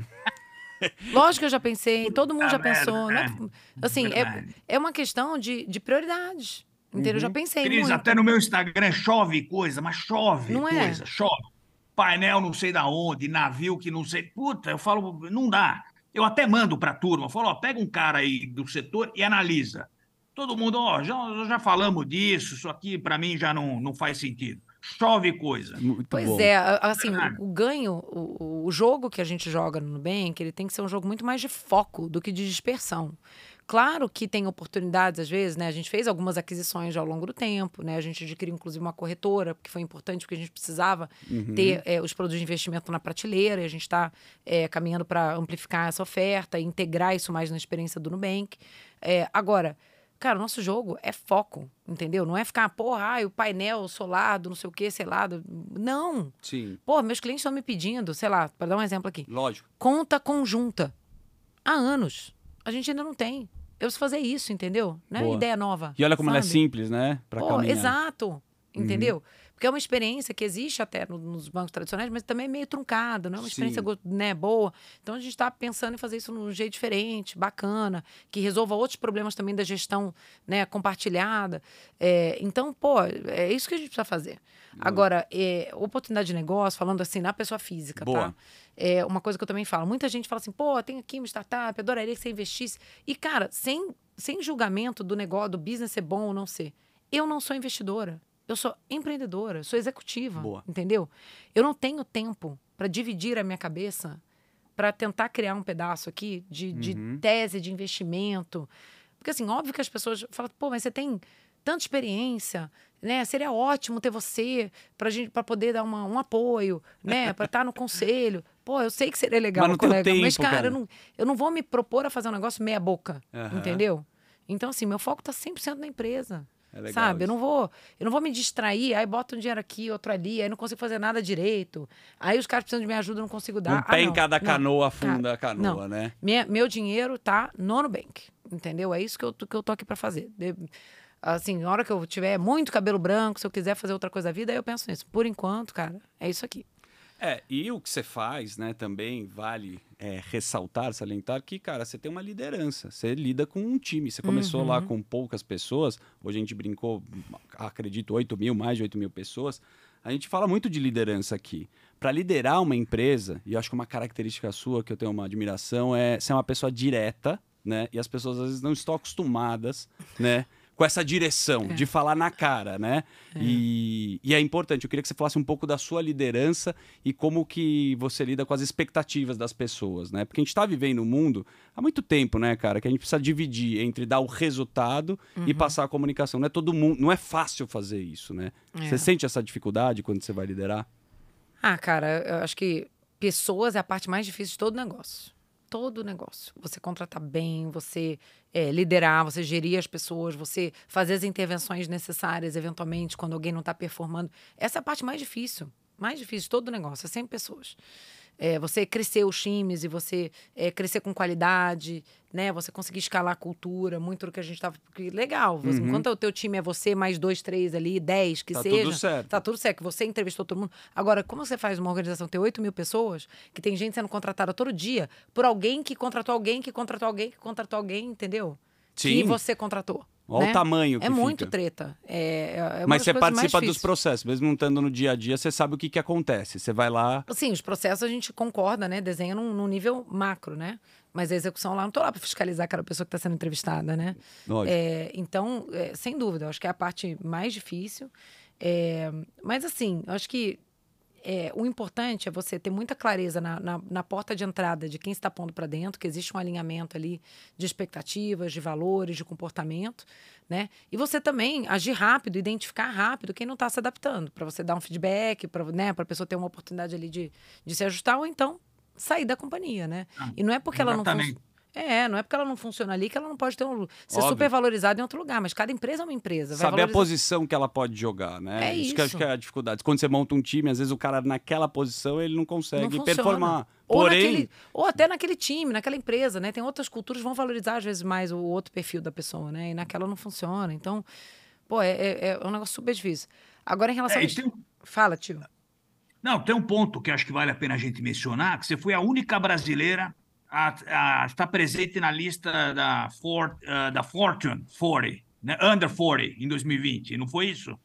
Lógico que eu já pensei, todo mundo já pensou. Não é- né? assim, é, é uma questão de, de prioridades. Entendeu? Eu já pensei Cris, muito. até no meu Instagram chove coisa, mas chove Não é? coisa, chove. Painel não sei da onde, navio que não sei. Puta, eu falo, não dá. Eu até mando pra turma, eu falo, ó, pega um cara aí do setor e analisa. Todo mundo, ó, já, já falamos disso, isso aqui pra mim já não, não faz sentido. Chove coisa. Muito Pois bom. é, assim, o, o ganho, o, o jogo que a gente joga no Nubank, ele tem que ser um jogo muito mais de foco do que de dispersão. Claro que tem oportunidades, às vezes, né? A gente fez algumas aquisições ao longo do tempo, né? A gente adquiriu, inclusive, uma corretora, porque foi importante, porque a gente precisava Uhum. ter eh, os produtos de investimento na prateleira, e a gente está caminhando para amplificar essa oferta e integrar isso mais na experiência do Nubank. Eh, agora, cara, o nosso jogo é foco, entendeu? Não é ficar, porra, ai, o painel solado, não sei o que, selado. Não. Sim, Pô, meus clientes estão me pedindo, sei lá, para dar um exemplo aqui, lógico. conta conjunta. Há anos. A gente ainda não tem. Eu preciso fazer isso, entendeu? Não é Boa. ideia nova. E olha como ela é sabe? simples, né? Pra Pô, caminhar. Uhum. exato. Entendeu? Porque é uma experiência que existe até no- nos bancos tradicionais, mas também é meio truncada, não é uma experiência né, boa. Então a gente está pensando em fazer isso num jeito diferente, bacana, que resolva outros problemas também da gestão né, compartilhada. É, então, pô, é isso que a gente precisa fazer. Agora, é, oportunidade de negócio, falando assim, na pessoa física, Boa. tá? É uma coisa que eu também falo. Muita gente fala assim, pô, tem aqui uma startup, adoraria que você investisse. E, cara, sem, sem julgamento do negócio, do business ser bom ou não ser. Eu não sou investidora. Eu sou empreendedora, sou executiva, Boa. entendeu? Eu não tenho tempo para dividir a minha cabeça para tentar criar um pedaço aqui de, de Uhum. tese de investimento. Porque, assim, óbvio que as pessoas falam, pô, mas você tem tanta experiência, né? Seria ótimo ter você para gente para poder dar uma, um apoio, né? Para estar no conselho. Pô, eu sei que seria legal, Mas colega, mas tempo, cara, cara. Eu, não, eu não vou me propor a fazer um negócio meia boca, Aham. entendeu? Então, assim, meu foco tá 100% na empresa. É Sabe? Eu não vou, eu não vou me distrair, aí bota um dinheiro aqui, outro ali, aí não consigo fazer nada direito. Aí os caras precisam de minha ajuda, eu não consigo dar. Um Ah, pé em não, cada canoa Cara, afunda a canoa, não. né? Minha- meu dinheiro tá no Nubank, entendeu? É isso que eu, tô- que eu tô aqui para fazer. Assim, na hora que eu tiver muito cabelo branco, se eu quiser fazer outra coisa da vida, aí eu penso nisso. Por enquanto, cara, é isso aqui. É, e o que você faz, né, também vale é, ressaltar, salientar que, cara, você tem uma liderança, você lida com um time. Você começou lá Uhum. com poucas pessoas, hoje a gente brincou, acredito, 8 mil, mais de 8 mil pessoas. A gente fala muito de liderança aqui. Para liderar uma empresa, e eu acho que uma característica sua que eu tenho uma admiração é ser uma pessoa direta, né? E as pessoas às vezes não estão acostumadas, né? Com essa direção, de falar na cara, né? E, e é importante, eu queria que você falasse um pouco da sua liderança e como que você lida com as expectativas das pessoas, né? Porque a gente está vivendo um mundo há muito tempo, né, cara, que a gente precisa dividir entre dar o resultado e passar a comunicação. Não é todo mundo, não é fácil fazer isso, né? É. Você sente essa dificuldade quando você vai liderar? Ah, cara, eu acho que pessoas é a parte mais difícil de todo negócio. Todo negócio. Você contratar bem, você é, liderar, você gerir as pessoas, você fazer as intervenções necessárias, eventualmente, quando alguém não está performando. Essa é a parte mais difícil. Mais difícil de todo negócio. É sempre pessoas é, você crescer os times e você é, crescer com qualidade, né? Você conseguir escalar a cultura, muito do que a gente estava. Legal. Você, uhum. Enquanto o teu time é você, mais dois, três ali, dez, que tá seja. Tudo certo. Tá tudo certo. Você entrevistou todo mundo. Agora, como você faz uma organização ter 8 mil pessoas, que tem gente sendo contratada todo dia por alguém que contratou alguém, que contratou alguém, que contratou alguém, entendeu? Sim. Que você contratou. Olha né? o tamanho que É muito fica. treta. É, é Mas você participa dos processos, mesmo não estando no dia a dia, você sabe o que, que acontece. Você vai lá. Sim, os processos a gente concorda, né? Desenha num, num nível macro, né? Mas a execução lá, não tô lá para fiscalizar aquela pessoa que está sendo entrevistada, né? É, então, é, sem dúvida, acho que é a parte mais difícil. É, mas, assim, acho que é, o importante é você ter muita clareza na, na, na porta de entrada de quem está pondo para dentro, que existe um alinhamento ali de expectativas, de valores, de comportamento, né? E você também agir rápido, identificar rápido quem não está se adaptando, para você dar um feedback, para né, a pessoa ter uma oportunidade ali de, de se ajustar, ou então sair da companhia, né? Ah, e não é porque ela não exatamente. É, não é porque ela não funciona ali que ela não pode ter um, ser Óbvio. super valorizada em outro lugar, mas cada empresa é uma empresa. vai Saber a valorizar- posição que ela pode jogar, né? É que eu acho isso. que é a dificuldade. Quando você monta um time, às vezes o cara naquela posição ele não consegue Não performar. Ou, Porém, naquele, ou até naquele time, naquela empresa, né? Tem outras culturas que vão valorizar, às vezes, mais o outro perfil da pessoa, né? E naquela não funciona. Então, pô, é, é, é um negócio super difícil. Agora, em relação É, a. tem Fala, tio. Não, tem um ponto que acho que vale a pena a gente mencionar, que você foi a única brasileira a, a estar presente na lista da, For, ah, da Fortune 40, né? Under 40, em 2020, não foi isso?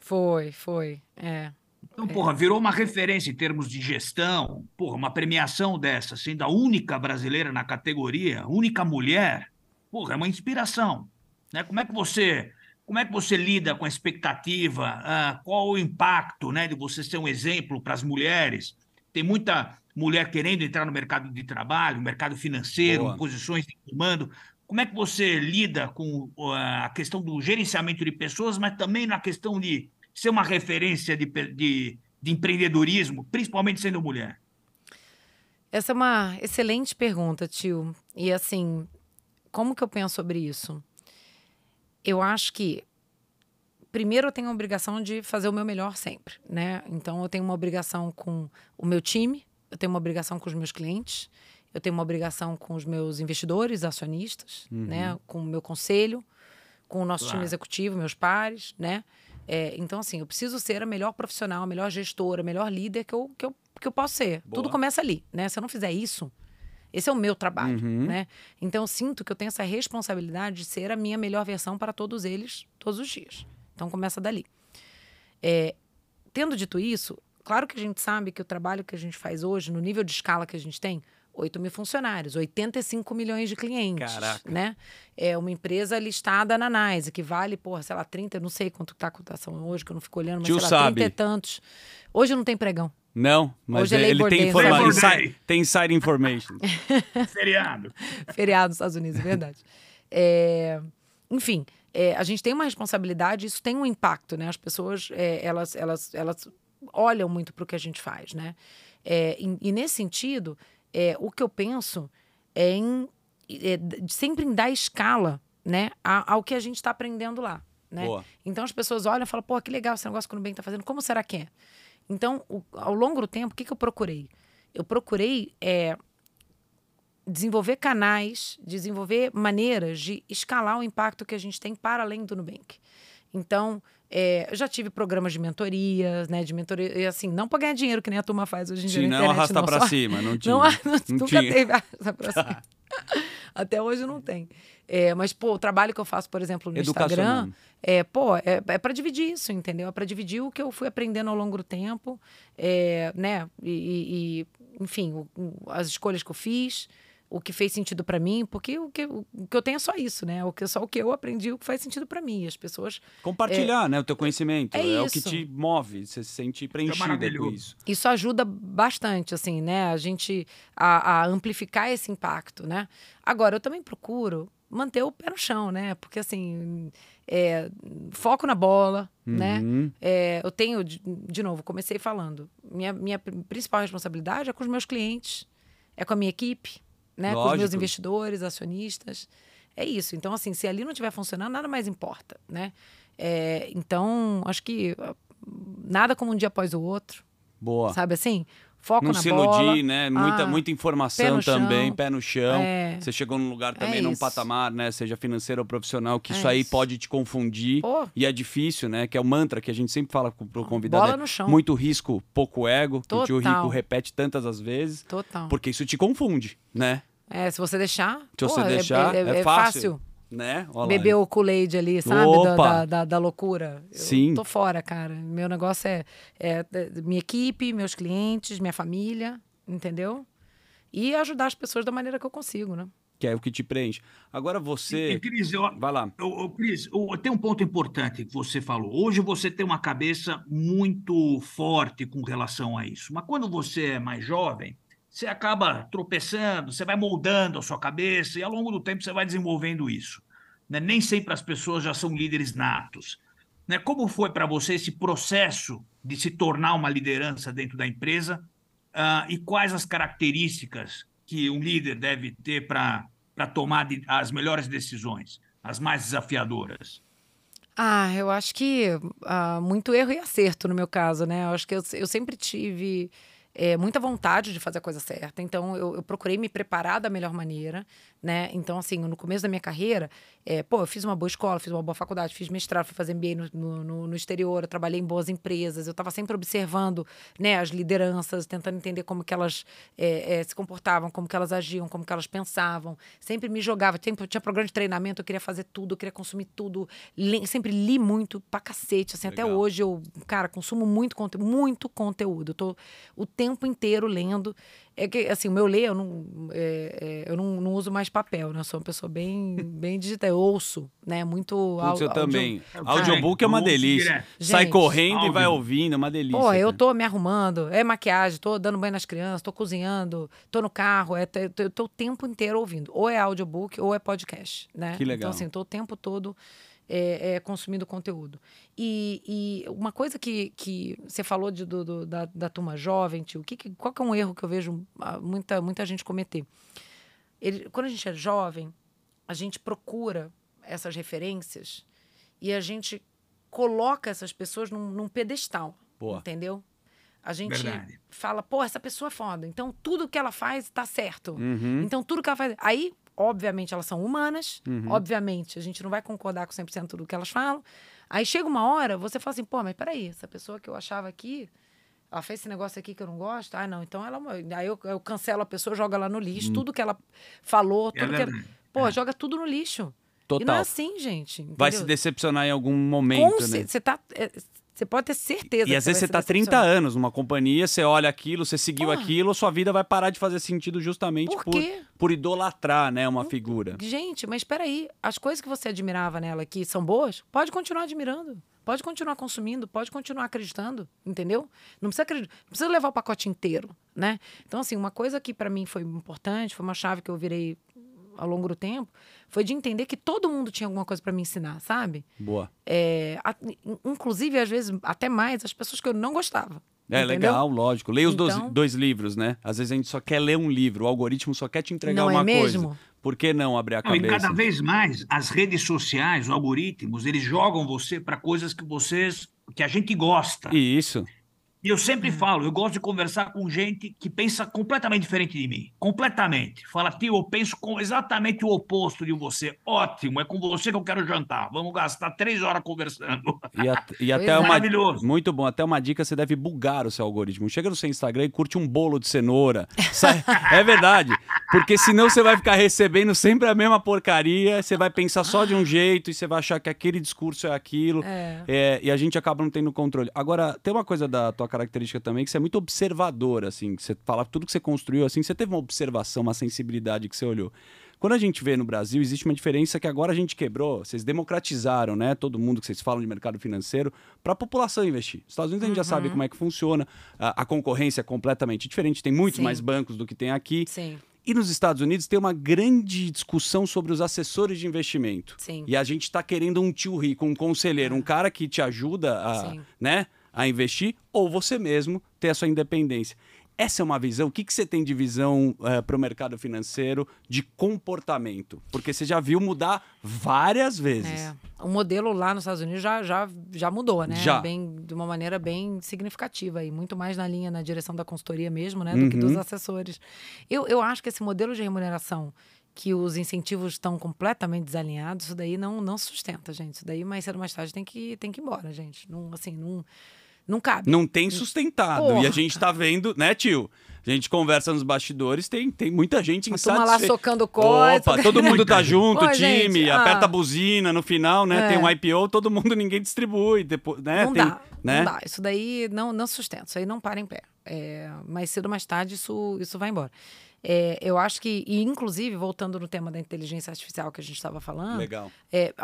Foi, foi. É. Então, porra, virou uma referência em termos de gestão, porra, uma premiação dessa, sendo a única brasileira na categoria, única mulher, porra, é uma inspiração, né? Como é que você, como é que você lida com a expectativa? ah, qual o impacto, né, de você ser um exemplo para as mulheres? Tem muita mulher querendo entrar no mercado de trabalho, no mercado financeiro, Boa. em posições de comando. Como é que você lida com a questão do gerenciamento de pessoas, mas também na questão de ser uma referência de, de, de empreendedorismo, principalmente sendo mulher? Essa é uma excelente pergunta, tio. E assim, como que eu penso sobre isso? Eu acho que primeiro eu tenho a obrigação de fazer o meu melhor sempre, né? Então eu tenho uma obrigação com o meu time, eu tenho uma obrigação com os meus clientes, eu tenho uma obrigação com os meus investidores, acionistas, né? Com o meu conselho, com o nosso time Claro. executivo, meus pares, né? É, então, assim, eu preciso ser a melhor profissional, a melhor gestora, a melhor líder que eu, que eu, que eu posso ser. Boa. Tudo começa ali, né? Se eu não fizer isso, esse é o meu trabalho, Uhum. né? Então, eu sinto que eu tenho essa responsabilidade de ser a minha melhor versão para todos eles, todos os dias. Então, começa dali. É, tendo dito isso, claro que a gente sabe que o trabalho que a gente faz hoje, no nível de escala que a gente tem, 8 mil funcionários, 85 milhões de clientes, Caraca. né? É uma empresa listada na NYSE, que vale, porra, sei lá, 30, eu não sei quanto tá a cotação hoje, que eu não fico olhando, mas Tio sei lá, sabe. 30 e tantos. Hoje não tem pregão. Não, mas Hoje é ele Labor tem, Day, informa... Inside... Tem inside information. Feriado. feriado nos Estados Unidos, é verdade. É, enfim, é, a gente tem uma responsabilidade, isso tem um impacto, né? As pessoas, é, elas, elas, elas olham muito para o que a gente faz, né? É, e, e nesse sentido, é, o que eu penso é em é, sempre em dar escala, né, a- ao que a gente está aprendendo lá, né? Boa. Então as pessoas olham e falam, pô, que legal esse negócio que o Nubank está fazendo, como será que é? Então, o- ao longo do tempo, o que, que eu procurei? Eu procurei é, desenvolver canais, desenvolver maneiras de escalar o impacto que a gente tem para além do Nubank. Então, é, eu já tive programas de mentoria, né? De mentoria, e assim, não para ganhar dinheiro, que nem a turma faz hoje em dia na não, internet. arrasta não, pra só- cima. Não tinha. Não, há- Não nunca tinha. teve arrasta pra cima. Até hoje não tem. É, mas, pô, o trabalho que eu faço, por exemplo, no. Instagram, é, pô, é, é para dividir isso, entendeu? É para dividir o que eu fui aprendendo ao longo do tempo, é, né? E, e- e, enfim, o- o- as escolhas que eu fiz, o que fez sentido para mim, porque o que, o que eu tenho é só isso, né? O que, só o que eu aprendi, o que faz sentido para mim. As pessoas Compartilhar, né? O teu conhecimento. É É, o que te move. Você se sente preenchida com isso. isso ajuda bastante, assim, né? A gente a, a amplificar esse impacto, né? Agora, eu também procuro manter o pé no chão, né? Porque assim, é, foco na bola, né? Uhum. É, eu tenho, de, de novo, comecei falando, minha, minha principal responsabilidade é com os meus clientes, é com a minha equipe, né? Com os meus Lógico. investidores, acionistas. É isso. Então, assim, se ali não estiver funcionando, nada mais importa, né? É, então, acho que ah, nada como um dia após o outro, Boa. sabe assim? Foco Não na se bola. iludir, né? Muita, Ah, muita pé informação chão. também, pé no chão. É. Você chegou num lugar também, É num isso. patamar, né? Seja financeiro ou profissional, que É isso aí isso. pode te confundir. Pô. E é difícil, né? Que é o mantra que a gente sempre fala pro convidado. Bola é no chão. Muito risco, pouco ego. Que o tio Total. Rico repete tantas as vezes. Total. Porque isso te confunde, né? É, se você deixar. Se você porra, é- deixar, é, é é fácil. fácil. Né? Olha lá. beber o Kool-Aid ali, sabe? Da, da, da- da loucura. Eu Sim. tô fora, cara. Meu negócio é, é é minha equipe, meus clientes, minha família, entendeu? E ajudar as pessoas da maneira que eu consigo, né? Que é o que te preenche. Agora E, você. Cris, eu, Vai lá. eu, eu, Cris, eu- tem um ponto importante que você falou. Hoje você tem uma cabeça muito forte com relação a isso. Mas quando você é mais jovem, você acaba tropeçando, você vai moldando a sua cabeça e ao longo do tempo você vai desenvolvendo isso. né? Nem sempre as pessoas já são líderes natos. né? Como foi para você esse processo de se tornar uma liderança dentro da empresa ah, e quais as características que um líder deve ter para tomar de- as melhores decisões, as mais desafiadoras? Ah, eu acho que ah, muito erro e acerto no meu caso, né? Eu acho que eu, eu sempre tive eh, muita vontade de fazer a coisa certa. Então, eu, eu procurei me preparar da melhor maneira, né? Então, assim, no começo da minha carreira, eh, pô, eu fiz uma boa escola, fiz uma boa faculdade, fiz mestrado, fui fazer MBA no, no, no- exterior, eu trabalhei em boas empresas, eu estava sempre observando, né, as lideranças, tentando entender como que elas eh, eh, se comportavam, como que elas agiam, como que elas pensavam. Sempre me jogava, sempre tinha programa de treinamento, eu queria fazer tudo, eu queria consumir tudo. Li- sempre li muito pra cacete, assim, até Legal. hoje eu, cara, consumo muito conteúdo, muito conteúdo. Eu tô o tempo inteiro lendo. É que, assim, o meu ler, eu não, é, é, eu não, não uso mais papel, né? Eu sou uma pessoa bem, bem digital. Eu ouço, né? Muito Putz, eu áudio- também. Eu Audiobook é uma delícia. Sai Gente, correndo e vai áudio. ouvindo, é uma delícia. Pô, eu tô me arrumando, é maquiagem, tô dando banho nas crianças, tô cozinhando, tô no carro, é, eu tô, eu tô o tempo inteiro ouvindo. Ou é audiobook ou é podcast, né? Que legal. Então, assim, tô o tempo todo é, é, consumindo conteúdo. E, e uma coisa que, que você falou de, do, do- da, da turma jovem, tio, que, que- qual que é um erro que eu vejo ah, muita, muita gente cometer? Ele- quando a gente é jovem, a gente procura essas referências e a gente coloca essas pessoas num, num pedestal. Boa. Entendeu? A gente Verdade. fala, pô, essa pessoa é foda. Então, tudo que ela faz tá certo. Uhum. Então, tudo que ela faz. Aí, obviamente, elas são humanas. Uhum. Obviamente, a gente não vai concordar com 100% do que elas falam. Aí chega uma hora, você fala assim, pô, mas peraí, essa pessoa que eu achava aqui, ela fez esse negócio aqui que eu não gosto. Ah, não, então ela. Aí eu, eu cancelo a pessoa, jogo ela no lixo. Tudo que ela falou, É tudo que ela. Pô, joga tudo no lixo. E não Total. é assim, gente. Vai se entendeu? decepcionar em algum momento, Com né? Você tá. é, Você pode ter certeza. E às vezes você se tá 30 decepcionar. anos numa companhia, você olha aquilo, você seguiu Porra. aquilo, sua vida vai parar de fazer sentido justamente Por por, por idolatrar, né, uma figura. Gente, mas espera aí, as coisas que você admirava nela que são boas, pode continuar admirando, pode continuar consumindo, pode continuar acreditando, entendeu? Não precisa acreditar, não precisa levar o pacote inteiro, né? Então assim, uma coisa que para mim foi importante, foi uma chave que eu virei ao longo do tempo, foi de entender que todo mundo tinha alguma coisa para me ensinar, sabe? Boa. É, a- in- inclusive às vezes até mais as pessoas que eu não gostava. É entendeu? legal, lógico. Leia os dois, Então- dois livros, né? Às vezes a gente só quer ler um livro, o algoritmo só quer te entregar Não é uma mesmo? coisa. Por que não abrir a Não, e cabeça? cada vez mais as redes sociais, os algoritmos, eles jogam você para coisas que vocês, que a gente gosta. Isso. E eu sempre falo, eu gosto de conversar com gente que pensa completamente diferente de mim. Completamente. Fala, tio, eu penso com exatamente o oposto de você. Ótimo, é com você que eu quero jantar. Vamos gastar três horas conversando. E, a- e até é. uma. Maravilhoso. Muito bom. Até uma dica: você deve bugar o seu algoritmo. Chega no seu Instagram e curte um bolo de cenoura. Sai- é verdade. Porque senão você vai ficar recebendo sempre a mesma porcaria. Você vai pensar só de um jeito e você vai achar que aquele discurso é aquilo. É. É, e a gente acaba não tendo controle. Agora, tem uma coisa da tua característica também, que você é muito observador, assim, que você fala tudo que você construiu, assim, você teve uma observação, uma sensibilidade que você olhou. Quando a gente vê no Brasil, existe uma diferença que agora a gente quebrou, vocês democratizaram, né? Todo mundo que vocês falam de mercado financeiro, para a população investir. Nos Estados Unidos a gente já sabe como é que funciona, a, a concorrência é completamente diferente, tem muitos Sim. mais bancos do que tem aqui. Sim. E nos Estados Unidos tem uma grande discussão sobre os assessores de investimento. Sim. E a gente está querendo um tio rico, um conselheiro, um cara que te ajuda a, Sim. né, a investir, ou você mesmo ter a sua independência. Essa é uma visão. O que, que você tem de visão para o mercado financeiro de comportamento? Porque você já viu mudar várias vezes. É, o modelo lá nos Estados Unidos já, já, já mudou, né? Já. Bem, de uma maneira bem significativa e muito mais na linha, na direção da consultoria mesmo, né? Do que dos Uhum. assessores. Eu, eu acho que esse modelo de remuneração que os incentivos estão completamente desalinhados, isso daí não, não sustenta, gente. Isso daí, mais cedo ou mais tarde, tem que, tem que ir embora, gente. Não, assim, não, não cabe. Não tem sustentado. Porra. E a gente tá vendo, né, tio? A gente conversa nos bastidores, tem, tem muita gente A turma lá insatisfeita. socando coisa. Opa, todo mundo tá junto, Pô, time, gente, ah. aperta a buzina no final, né? É. Tem um IPO, todo mundo, ninguém distribui. Depois, né? Não tem, dá, né? não dá. Isso daí não, não sustenta, isso aí não para em pé. É, mais cedo ou mais tarde isso, isso vai embora. É, eu acho que, e inclusive, voltando no tema da inteligência artificial que a gente estava falando, Legal. é,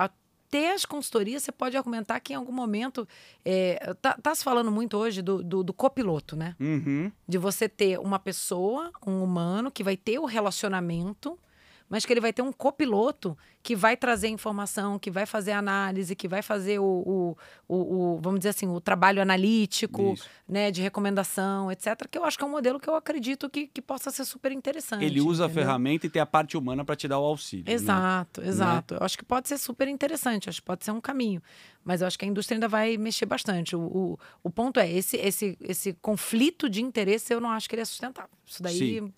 até as consultorias você pode argumentar que em algum momento. É, tá, tá se falando muito hoje do, do, do copiloto, né? Uhum. De você ter uma pessoa, um humano, que vai ter o relacionamento, mas que ele vai ter um copiloto que vai trazer informação, que vai fazer análise, que vai fazer o, o, o, o, vamos dizer assim, o trabalho analítico, Isso. né, de recomendação, etc. Que eu acho que é um modelo que eu acredito que, que possa ser super interessante. Ele usa a entendeu? ferramenta e tem a parte humana para te dar o auxílio. né? Exato, exato. Eu acho que pode ser super interessante, acho que pode ser um caminho. Mas eu acho que a indústria ainda vai mexer bastante. O, o, o ponto é, esse, esse, esse conflito de interesse, eu não acho que ele é sustentável. Isso daí, Sim.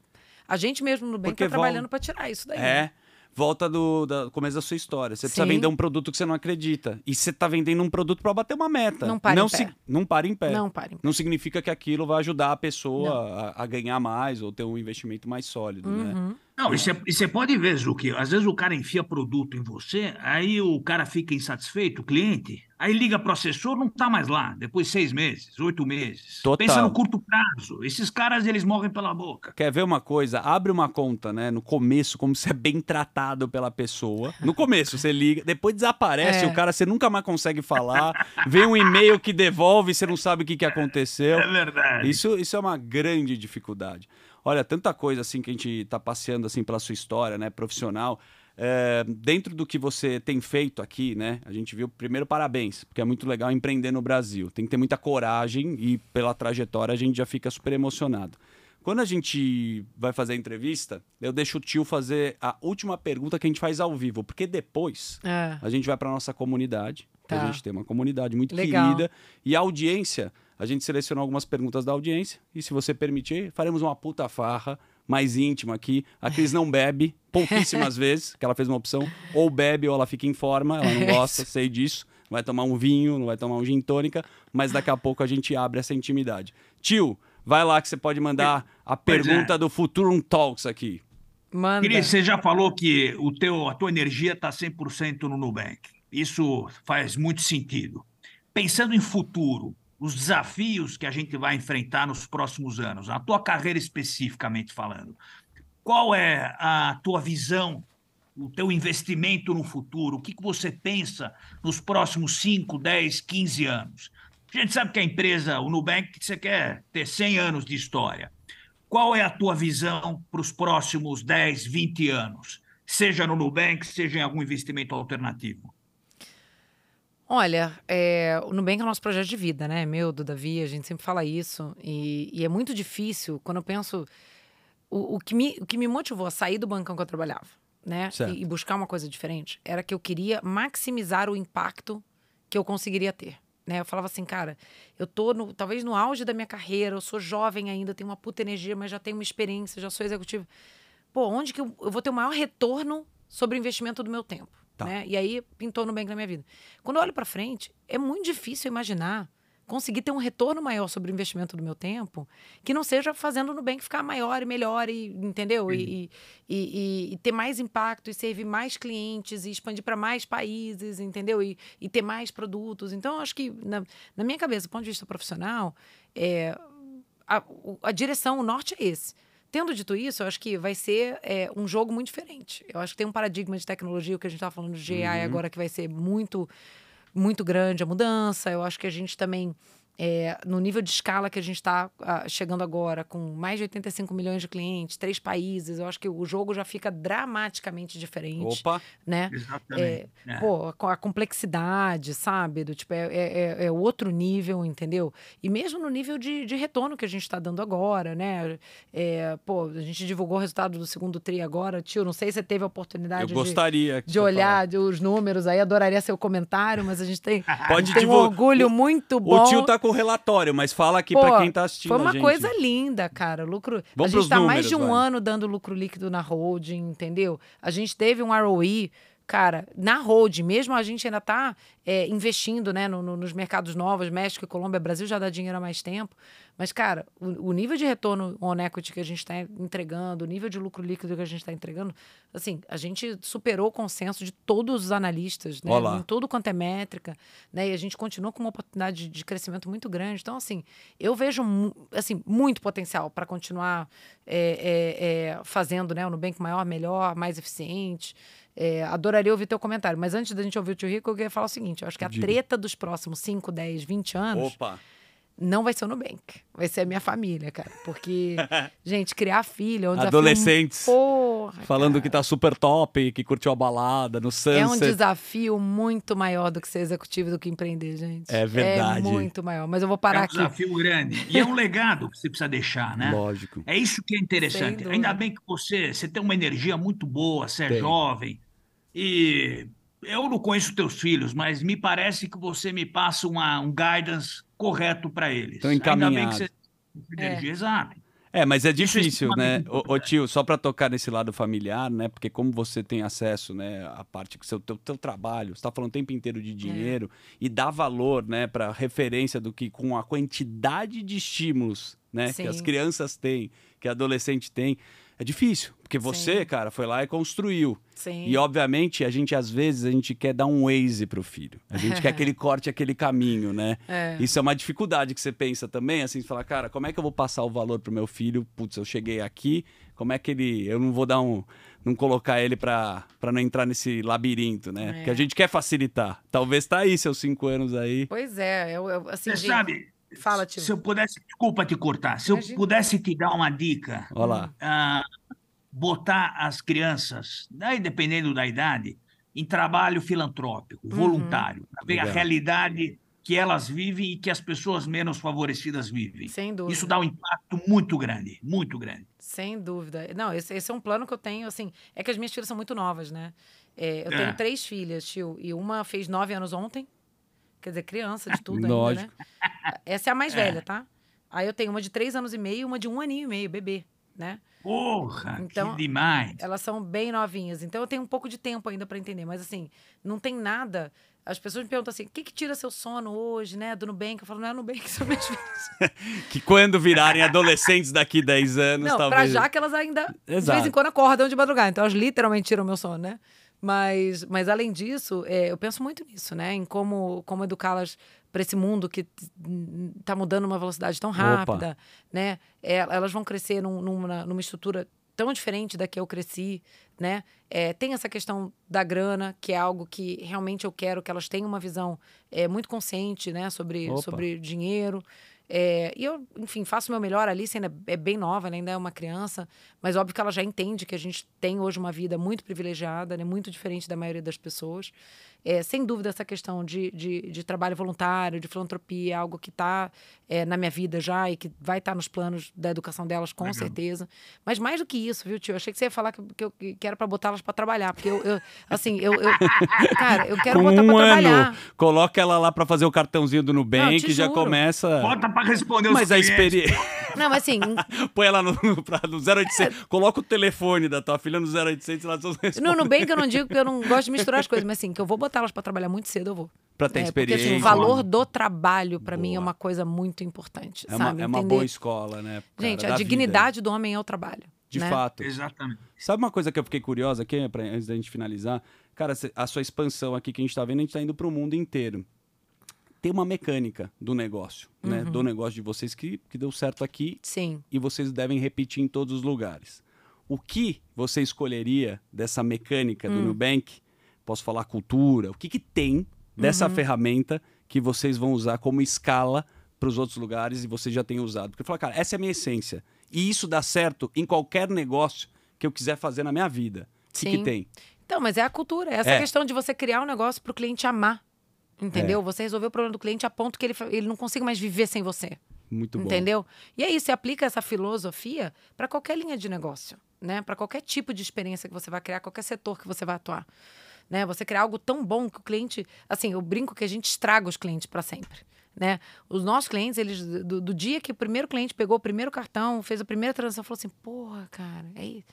A gente mesmo no bem está vol- trabalhando para tirar isso daí. É. Volta do, da- começo da sua história. Você precisa Sim. vender um produto que você não acredita. E você está vendendo um produto para bater uma meta. Não para em não pé. Não para em pé. Não parem. Não significa que aquilo vai ajudar a pessoa a, a ganhar mais ou ter um investimento mais sólido, né? Não, e você- e você pode ver, Zuki, às vezes o cara enfia produto em você, aí o cara fica insatisfeito, o cliente, aí liga para o assessor, não está mais lá, depois de seis meses, oito meses. Total. Pensa no curto prazo. Esses caras, eles morrem pela boca. Quer ver uma coisa? Abre uma conta, né? No começo, como você é bem tratado pela pessoa. No começo, você liga, depois desaparece, É. o cara você nunca mais consegue falar. Vem um e-mail que devolve, você não sabe o que, que aconteceu. É verdade. Isso, isso é uma grande dificuldade. Olha, tanta coisa assim que a gente está passeando assim pela sua história, né, profissional. É, dentro do que você tem feito aqui, né? A gente viu primeiro parabéns, porque é muito legal empreender no Brasil. Tem que ter muita coragem e pela trajetória a gente já fica super emocionado. Quando a gente vai fazer a entrevista, eu deixo o tio fazer a última pergunta que a gente faz ao vivo, porque depois É. a gente vai para nossa comunidade. que A Tá. gente tem uma comunidade muito Legal. querida. E a audiência, a gente selecionou algumas perguntas da audiência. E se você permitir, faremos uma puta farra mais íntima aqui. A Cris não bebe pouquíssimas vezes, que ela fez uma opção. Ou bebe ou ela fica em forma, ela não gosta, sei disso. Vai tomar um vinho, não vai tomar um gin tônica, mas daqui a pouco a gente abre essa intimidade. Tio, vai lá que você pode mandar a é. pergunta do Futurum Talks aqui. Manda. Cris, você já falou que o teu, a tua energia está 100% no Nubank. Isso faz muito sentido. Pensando em futuro, os desafios que a gente vai enfrentar nos próximos anos, a tua carreira especificamente falando, qual é a tua visão, o teu investimento no futuro? O que, que você pensa nos próximos 5, 10, 15 anos? A gente sabe que a empresa, o Nubank, você quer ter 100 anos de história. Qual é a tua visão para os próximos 10, 20 anos? Seja no Nubank, seja em algum investimento alternativo. Olha, é, o Nubank é o nosso projeto de vida, né? Meu, do Davi, a gente sempre fala isso. E, e é muito difícil quando eu penso. O, o que me, o que me motivou a sair do bancão que eu trabalhava, né? E, e buscar uma coisa diferente, era que eu queria maximizar o impacto que eu conseguiria ter. Né? Eu falava assim, cara, eu tô no, talvez no auge da minha carreira, eu sou jovem ainda, tenho uma puta energia, mas já tenho uma experiência, já sou executivo. Pô, onde que eu, eu vou ter o maior retorno sobre o investimento do meu tempo? Tá. Né? E aí pintou no bem na minha vida. Quando eu olho para frente, é muito difícil imaginar conseguir ter um retorno maior sobre o investimento do meu tempo que não seja fazendo no bem ficar maior e melhor, e, entendeu? E, e, e- e ter mais impacto e servir mais clientes e expandir para mais países, entendeu? E, e ter mais produtos. Então, acho que, na, na minha cabeça, do ponto de vista profissional, é, a, a direção, o norte é esse. Tendo dito isso, eu acho que vai ser é, um jogo muito diferente. Eu acho que tem um paradigma de tecnologia, o que a gente estava falando de AI agora, que vai ser muito, muito grande a mudança. Eu acho que a gente também é, no nível de escala que a gente está chegando agora, com mais de 85 milhões de clientes, três países, eu acho que o jogo já fica dramaticamente diferente. Opa! Né? Exatamente. É, é. Pô, a complexidade, sabe? Do, tipo, é, é, é, é outro nível, entendeu? E mesmo no nível de, de retorno que a gente está dando agora, né? É, pô, a gente divulgou o resultado do segundo TRI agora. Tio, não sei se você teve a oportunidade eu gostaria de, de olhar os números aí, adoraria seu comentário, mas a gente tem, Pode a gente tem um orgulho muito bom. O tio tá com o relatório, mas fala aqui para quem tá assistindo. Foi uma coisa linda, cara. Lucro. Vamos a gente tá números, mais de um vai. ano dando lucro líquido na holding, entendeu? A gente teve um ROI cara, na holding, mesmo a gente ainda está é, investindo né, no, no, nos mercados novos, México e Colômbia, Brasil já dá dinheiro há mais tempo. Mas, cara, o, o nível de retorno on equity que a gente está entregando, o nível de lucro líquido que a gente está entregando, assim, a gente superou o consenso de todos os analistas, né? Olá. Em tudo quanto é métrica, né? E a gente continua com uma oportunidade de, de crescimento muito grande. Então, assim, eu vejo assim, muito potencial para continuar é, é, é, fazendo né, o Nubank maior, melhor, mais eficiente. É, adoraria ouvir teu comentário, mas antes da gente ouvir o tio Rico, eu queria falar o seguinte: eu acho que a Diga. treta dos próximos 5, 10, 20 anos Opa! Não vai ser o Nubank. Vai ser a minha família, cara. Porque, gente, criar filho é um desafio. Adolescentes. Porra, Falando cara. que tá super top, que curtiu a balada no Sunset. É um desafio muito maior do que ser executivo do que empreender, gente. É verdade. É muito maior. Mas eu vou É parar um aqui. desafio grande. E é um legado que você precisa deixar, né? Lógico. É isso que é interessante. Ainda bem que você, você tem uma energia muito boa, você é Tem. jovem. E eu não conheço teus filhos, mas me parece que você me passa uma, um guidance correto para eles. Tão Ainda bem encaminhado. que você tem energia, exato. É, mas é é difícil, né? Ô, ô, tio, só para tocar nesse lado familiar, né? Porque como você tem acesso, né, à parte que seu teu, teu trabalho, você tá falando o tempo inteiro de dinheiro e dá valor, né, para referência do que com a quantidade de estímulos, né, que as Sim. crianças têm, que a adolescente tem, é difícil, porque você, Sim. cara, foi lá e construiu. Sim. E obviamente a gente às vezes a gente quer dar um Waze pro filho. A gente quer que ele corte aquele caminho, né? É. Isso é uma dificuldade que você pensa também, assim, você fala, cara, como é que eu vou passar o valor pro meu filho? Putz, eu cheguei aqui, como é que ele. Eu não vou dar um. Não colocar ele pra, pra não entrar nesse labirinto, né? É. Porque a gente quer facilitar. Talvez tá aí, seus cinco anos aí. Pois é, eu, eu- assim, Você gente, sabe, Fala, tio. se eu pudesse, desculpa te cortar, se eu Imagina. pudesse te dar uma dica, Olha lá. ah, botar as crianças, daí dependendo da idade, em trabalho filantrópico, voluntário, para ver a realidade que elas vivem e que as pessoas menos favorecidas vivem. Sem dúvida. Isso dá um impacto muito grande, muito grande. Sem dúvida. Não, esse, esse é um plano que eu tenho, assim. É que as minhas filhas são muito novas, né? É, eu É. tenho três filhas, tio, e uma fez nove anos ontem. Quer dizer, criança de tudo Lógico. ainda, né? Essa é a mais velha, tá? Aí eu tenho uma de três anos e meio e uma de um aninho e meio, bebê, né? Porra, Então, que demais. Elas são bem novinhas. Então eu tenho um pouco de tempo ainda para entender. Mas assim, não tem nada. As pessoas me perguntam assim: o que, que tira seu sono hoje, né? Do Nubank? Eu falo, não é Nubank, são minhas filhas. Que quando virarem adolescentes daqui 10 anos, Não, pra talvez. já que elas ainda, de Exato. vez em quando, acordam de madrugada. Então, elas literalmente tiram meu sono, né? Mas, mas além disso, é, eu penso muito nisso, né? Em como, como educá-las para esse mundo que está mudando numa velocidade tão rápida, né? É, elas vão crescer num- numa, numa estrutura tão diferente da que eu cresci, né? É, tem essa questão da grana, que é algo que realmente eu quero que elas tenham uma visão é, muito consciente, né? Sobre, Opa. sobre dinheiro. É, e eu, enfim, faço o meu melhor. A Alice ainda é bem nova, ela ainda é uma criança, mas óbvio que ela já entende que a gente tem hoje uma vida muito privilegiada, né, muito diferente da maioria das pessoas. É, sem dúvida, essa questão de, de, de trabalho voluntário, de filantropia, é algo que está na minha vida já e que vai estar nos planos da educação delas, com Legal. certeza. Mas mais do que isso, viu, tio? Eu achei que você ia falar que, que, eu, que era para botar elas para trabalhar, porque eu, eu- assim, eu, eu- Cara, eu quero Com botar um para ano, trabalhar. coloca ela lá pra fazer o cartãozinho do Nubank, te já juro. começa. Bota para responder os Mas a experiência. Não, mas assim, Põe ela no, no, pra- no 0800. Coloca o telefone da tua filha no 0800 e ela só responde. No Nubank eu não digo que eu não gosto de misturar as coisas, mas assim, que eu vou botar elas pra trabalhar muito cedo, eu vou. Pra ter É, porque experiência. assim, o valor do trabalho pra mim é Boa. uma coisa muito importante, é uma, sabe? é uma boa escola, né? cara, Gente, a vida. dignidade do homem é o trabalho. De né? fato. Exatamente. Sabe uma coisa que eu fiquei curiosa aqui, pra, antes da gente finalizar? Cara, a sua expansão aqui que a gente tá vendo, a gente tá indo pro mundo inteiro. Tem uma mecânica do negócio, né? Uhum. Do negócio de vocês que, que deu certo aqui Sim. e vocês devem repetir em todos os lugares. O que você escolheria dessa mecânica do Hum. Nubank? Posso falar cultura? O que, que tem dessa Uhum. ferramenta que vocês vão usar como escala para os outros lugares e você já tem usado? Porque fala, cara, essa é a minha essência. E isso dá certo em qualquer negócio que eu quiser fazer na minha vida. O que, que Sim. tem? Então, mas é a cultura. Essa É. questão de você criar um negócio pro cliente amar. Entendeu? Você resolver o problema do cliente a ponto que ele, ele não consiga mais viver sem você. Muito bom. Entendeu? E aí, você aplica essa filosofia para qualquer linha de negócio, né? Para qualquer tipo de experiência que você vai criar, qualquer setor que você vai atuar. Né? Você criar algo tão bom que o cliente. Assim, eu brinco que a gente estraga os clientes para sempre. Né? Os nossos clientes, eles, do, do dia que o primeiro cliente pegou o primeiro cartão, fez a primeira transação, falou assim: porra, cara, é isso.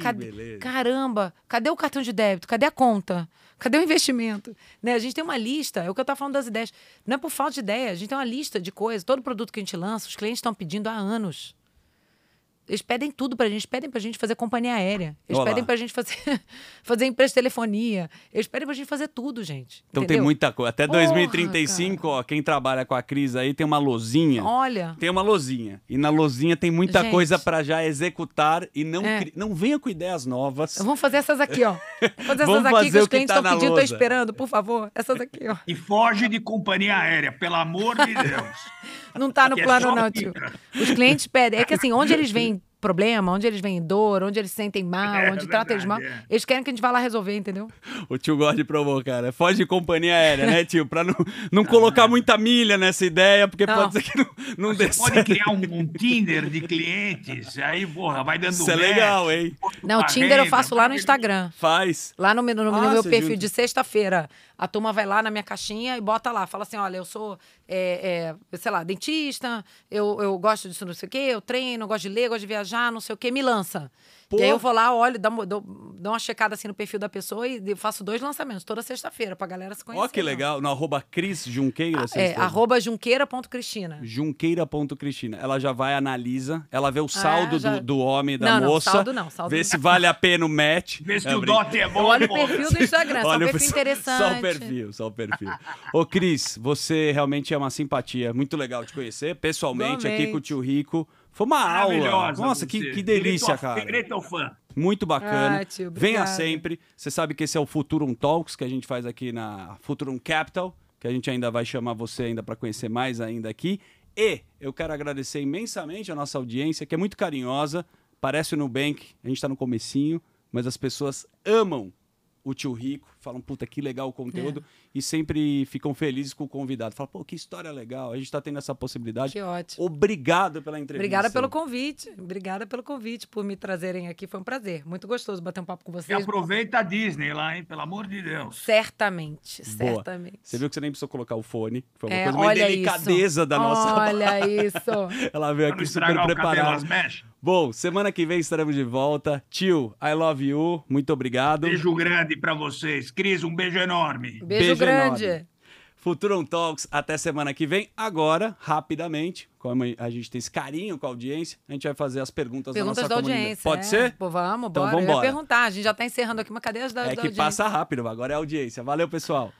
Que beleza. Caramba, cadê o cartão de débito? Cadê a conta? Cadê o investimento? Né? A gente tem uma lista, é o que eu estava falando das ideias. Não é por falta de ideia, a gente tem uma lista de coisas. Todo produto que a gente lança, os clientes estão pedindo há anos. Eles pedem tudo pra gente, eles pedem pra gente fazer companhia aérea. Eles Olá. pedem pra gente fazer, fazer empresa de telefonia. Eles pedem pra gente fazer tudo, gente. Então tem entendeu? muita coisa. Até Porra, 2035, ó, quem trabalha com a Cris aí tem uma lozinha. Olha, Tem uma lozinha. E na lozinha tem muita Gente. coisa para já executar e não, É. cri- não venha com ideias novas. vamos fazer essas aqui, ó. Vamos fazer Vamos essas aqui fazer que os clientes tá estão na pedindo, lousa. esperando, por favor. Essas aqui, ó. E foge de companhia aérea, pelo amor de Deus. Não tá no Que é plano, só não, tio. Os clientes pedem. É que assim, onde eles veem problema, onde eles veem dor, onde eles se sentem mal, É, onde trata eles mal, é. eles querem que a gente vá lá resolver, entendeu? O tio gosta de provocar, né? Foge de companhia aérea, né, tio? Pra não, não colocar muita milha nessa ideia, porque Não. pode ser que não, não dê Você pode certo. criar um, um Tinder de clientes, aí, porra, vai dando Isso é legal, hein? Não, Tinder eu faço lá no Instagram. Faz. Lá no, meu- no, no Ah, meu perfil junta. de sexta-feira, a turma vai lá na minha caixinha e bota lá. Fala assim: olha, eu sou, é, é, sei lá, dentista, eu, eu gosto disso, não sei o quê, eu treino, gosto de ler, gosto de viajar, não sei o quê, me lança. Pô. E aí eu vou lá, olho, dou, uma- dou, dou uma checada assim no perfil da pessoa e faço dois lançamentos toda sexta-feira pra galera se conhecer. Ó, que legal. No arroba Cris Junqueira. vocês É, estão- arroba junqueira.cristina. Junqueira.cristina. Ela já vai, analisa, ela vê o saldo Ah, já- do, do homem da Não, não, moça. saldo não, saldo vê não. se vale a pena o match. Vê se É, o dote é bom. Eu olho o perfil do Instagram, só Olha, perfil só- interessante. Só o perfil, só o perfil. Ô, Cris, você realmente é uma simpatia. Muito legal te conhecer pessoalmente aqui com o tio Rico. Foi uma aula. Maravilhosa Nossa, que, que delícia, cara. Direito ao fã. Muito bacana. Ah, tio, Venha sempre. Você sabe que esse é o Futurum Talks que a gente faz aqui na Futurum Capital, que a gente ainda vai chamar você ainda para conhecer mais ainda aqui. E eu quero agradecer imensamente a nossa audiência, que é muito carinhosa. Parece o Nubank, a gente está no comecinho, mas as pessoas amam o tio Rico, falam, puta, que legal o conteúdo, É. e sempre ficam felizes com o convidado. Falam, pô, que história legal, a gente está tendo essa possibilidade. Que ótimo. Obrigado pela entrevista. Obrigada pelo convite. Obrigada pelo convite, por me trazerem aqui. Foi um prazer. Muito gostoso bater um papo com E vocês. aproveita a Disney lá, hein? Pelo amor de Deus. Certamente, Boa. certamente. Você viu que você nem precisou colocar o fone. Foi uma É, coisa, uma olha delicadeza isso. da nossa. Olha isso. Ela veio aqui super preparada. Bom, semana que vem estaremos de volta. Tio, I love you. Muito obrigado. Beijo grande pra vocês. Cris, um beijo enorme. Beijo, Beijo grande. enorme. Futuron Talks, até semana que vem. Agora, rapidamente, como a gente tem esse carinho com a audiência, a gente vai fazer as perguntas, Perguntas da da nossa comunidade. audiência. Pode é. ser? Pô, vamos, Então bora. Eu ia vambora. perguntar. A gente já tá encerrando aqui uma cadeia da, É da que audiência. passa rápido, agora é a audiência. Valeu, pessoal.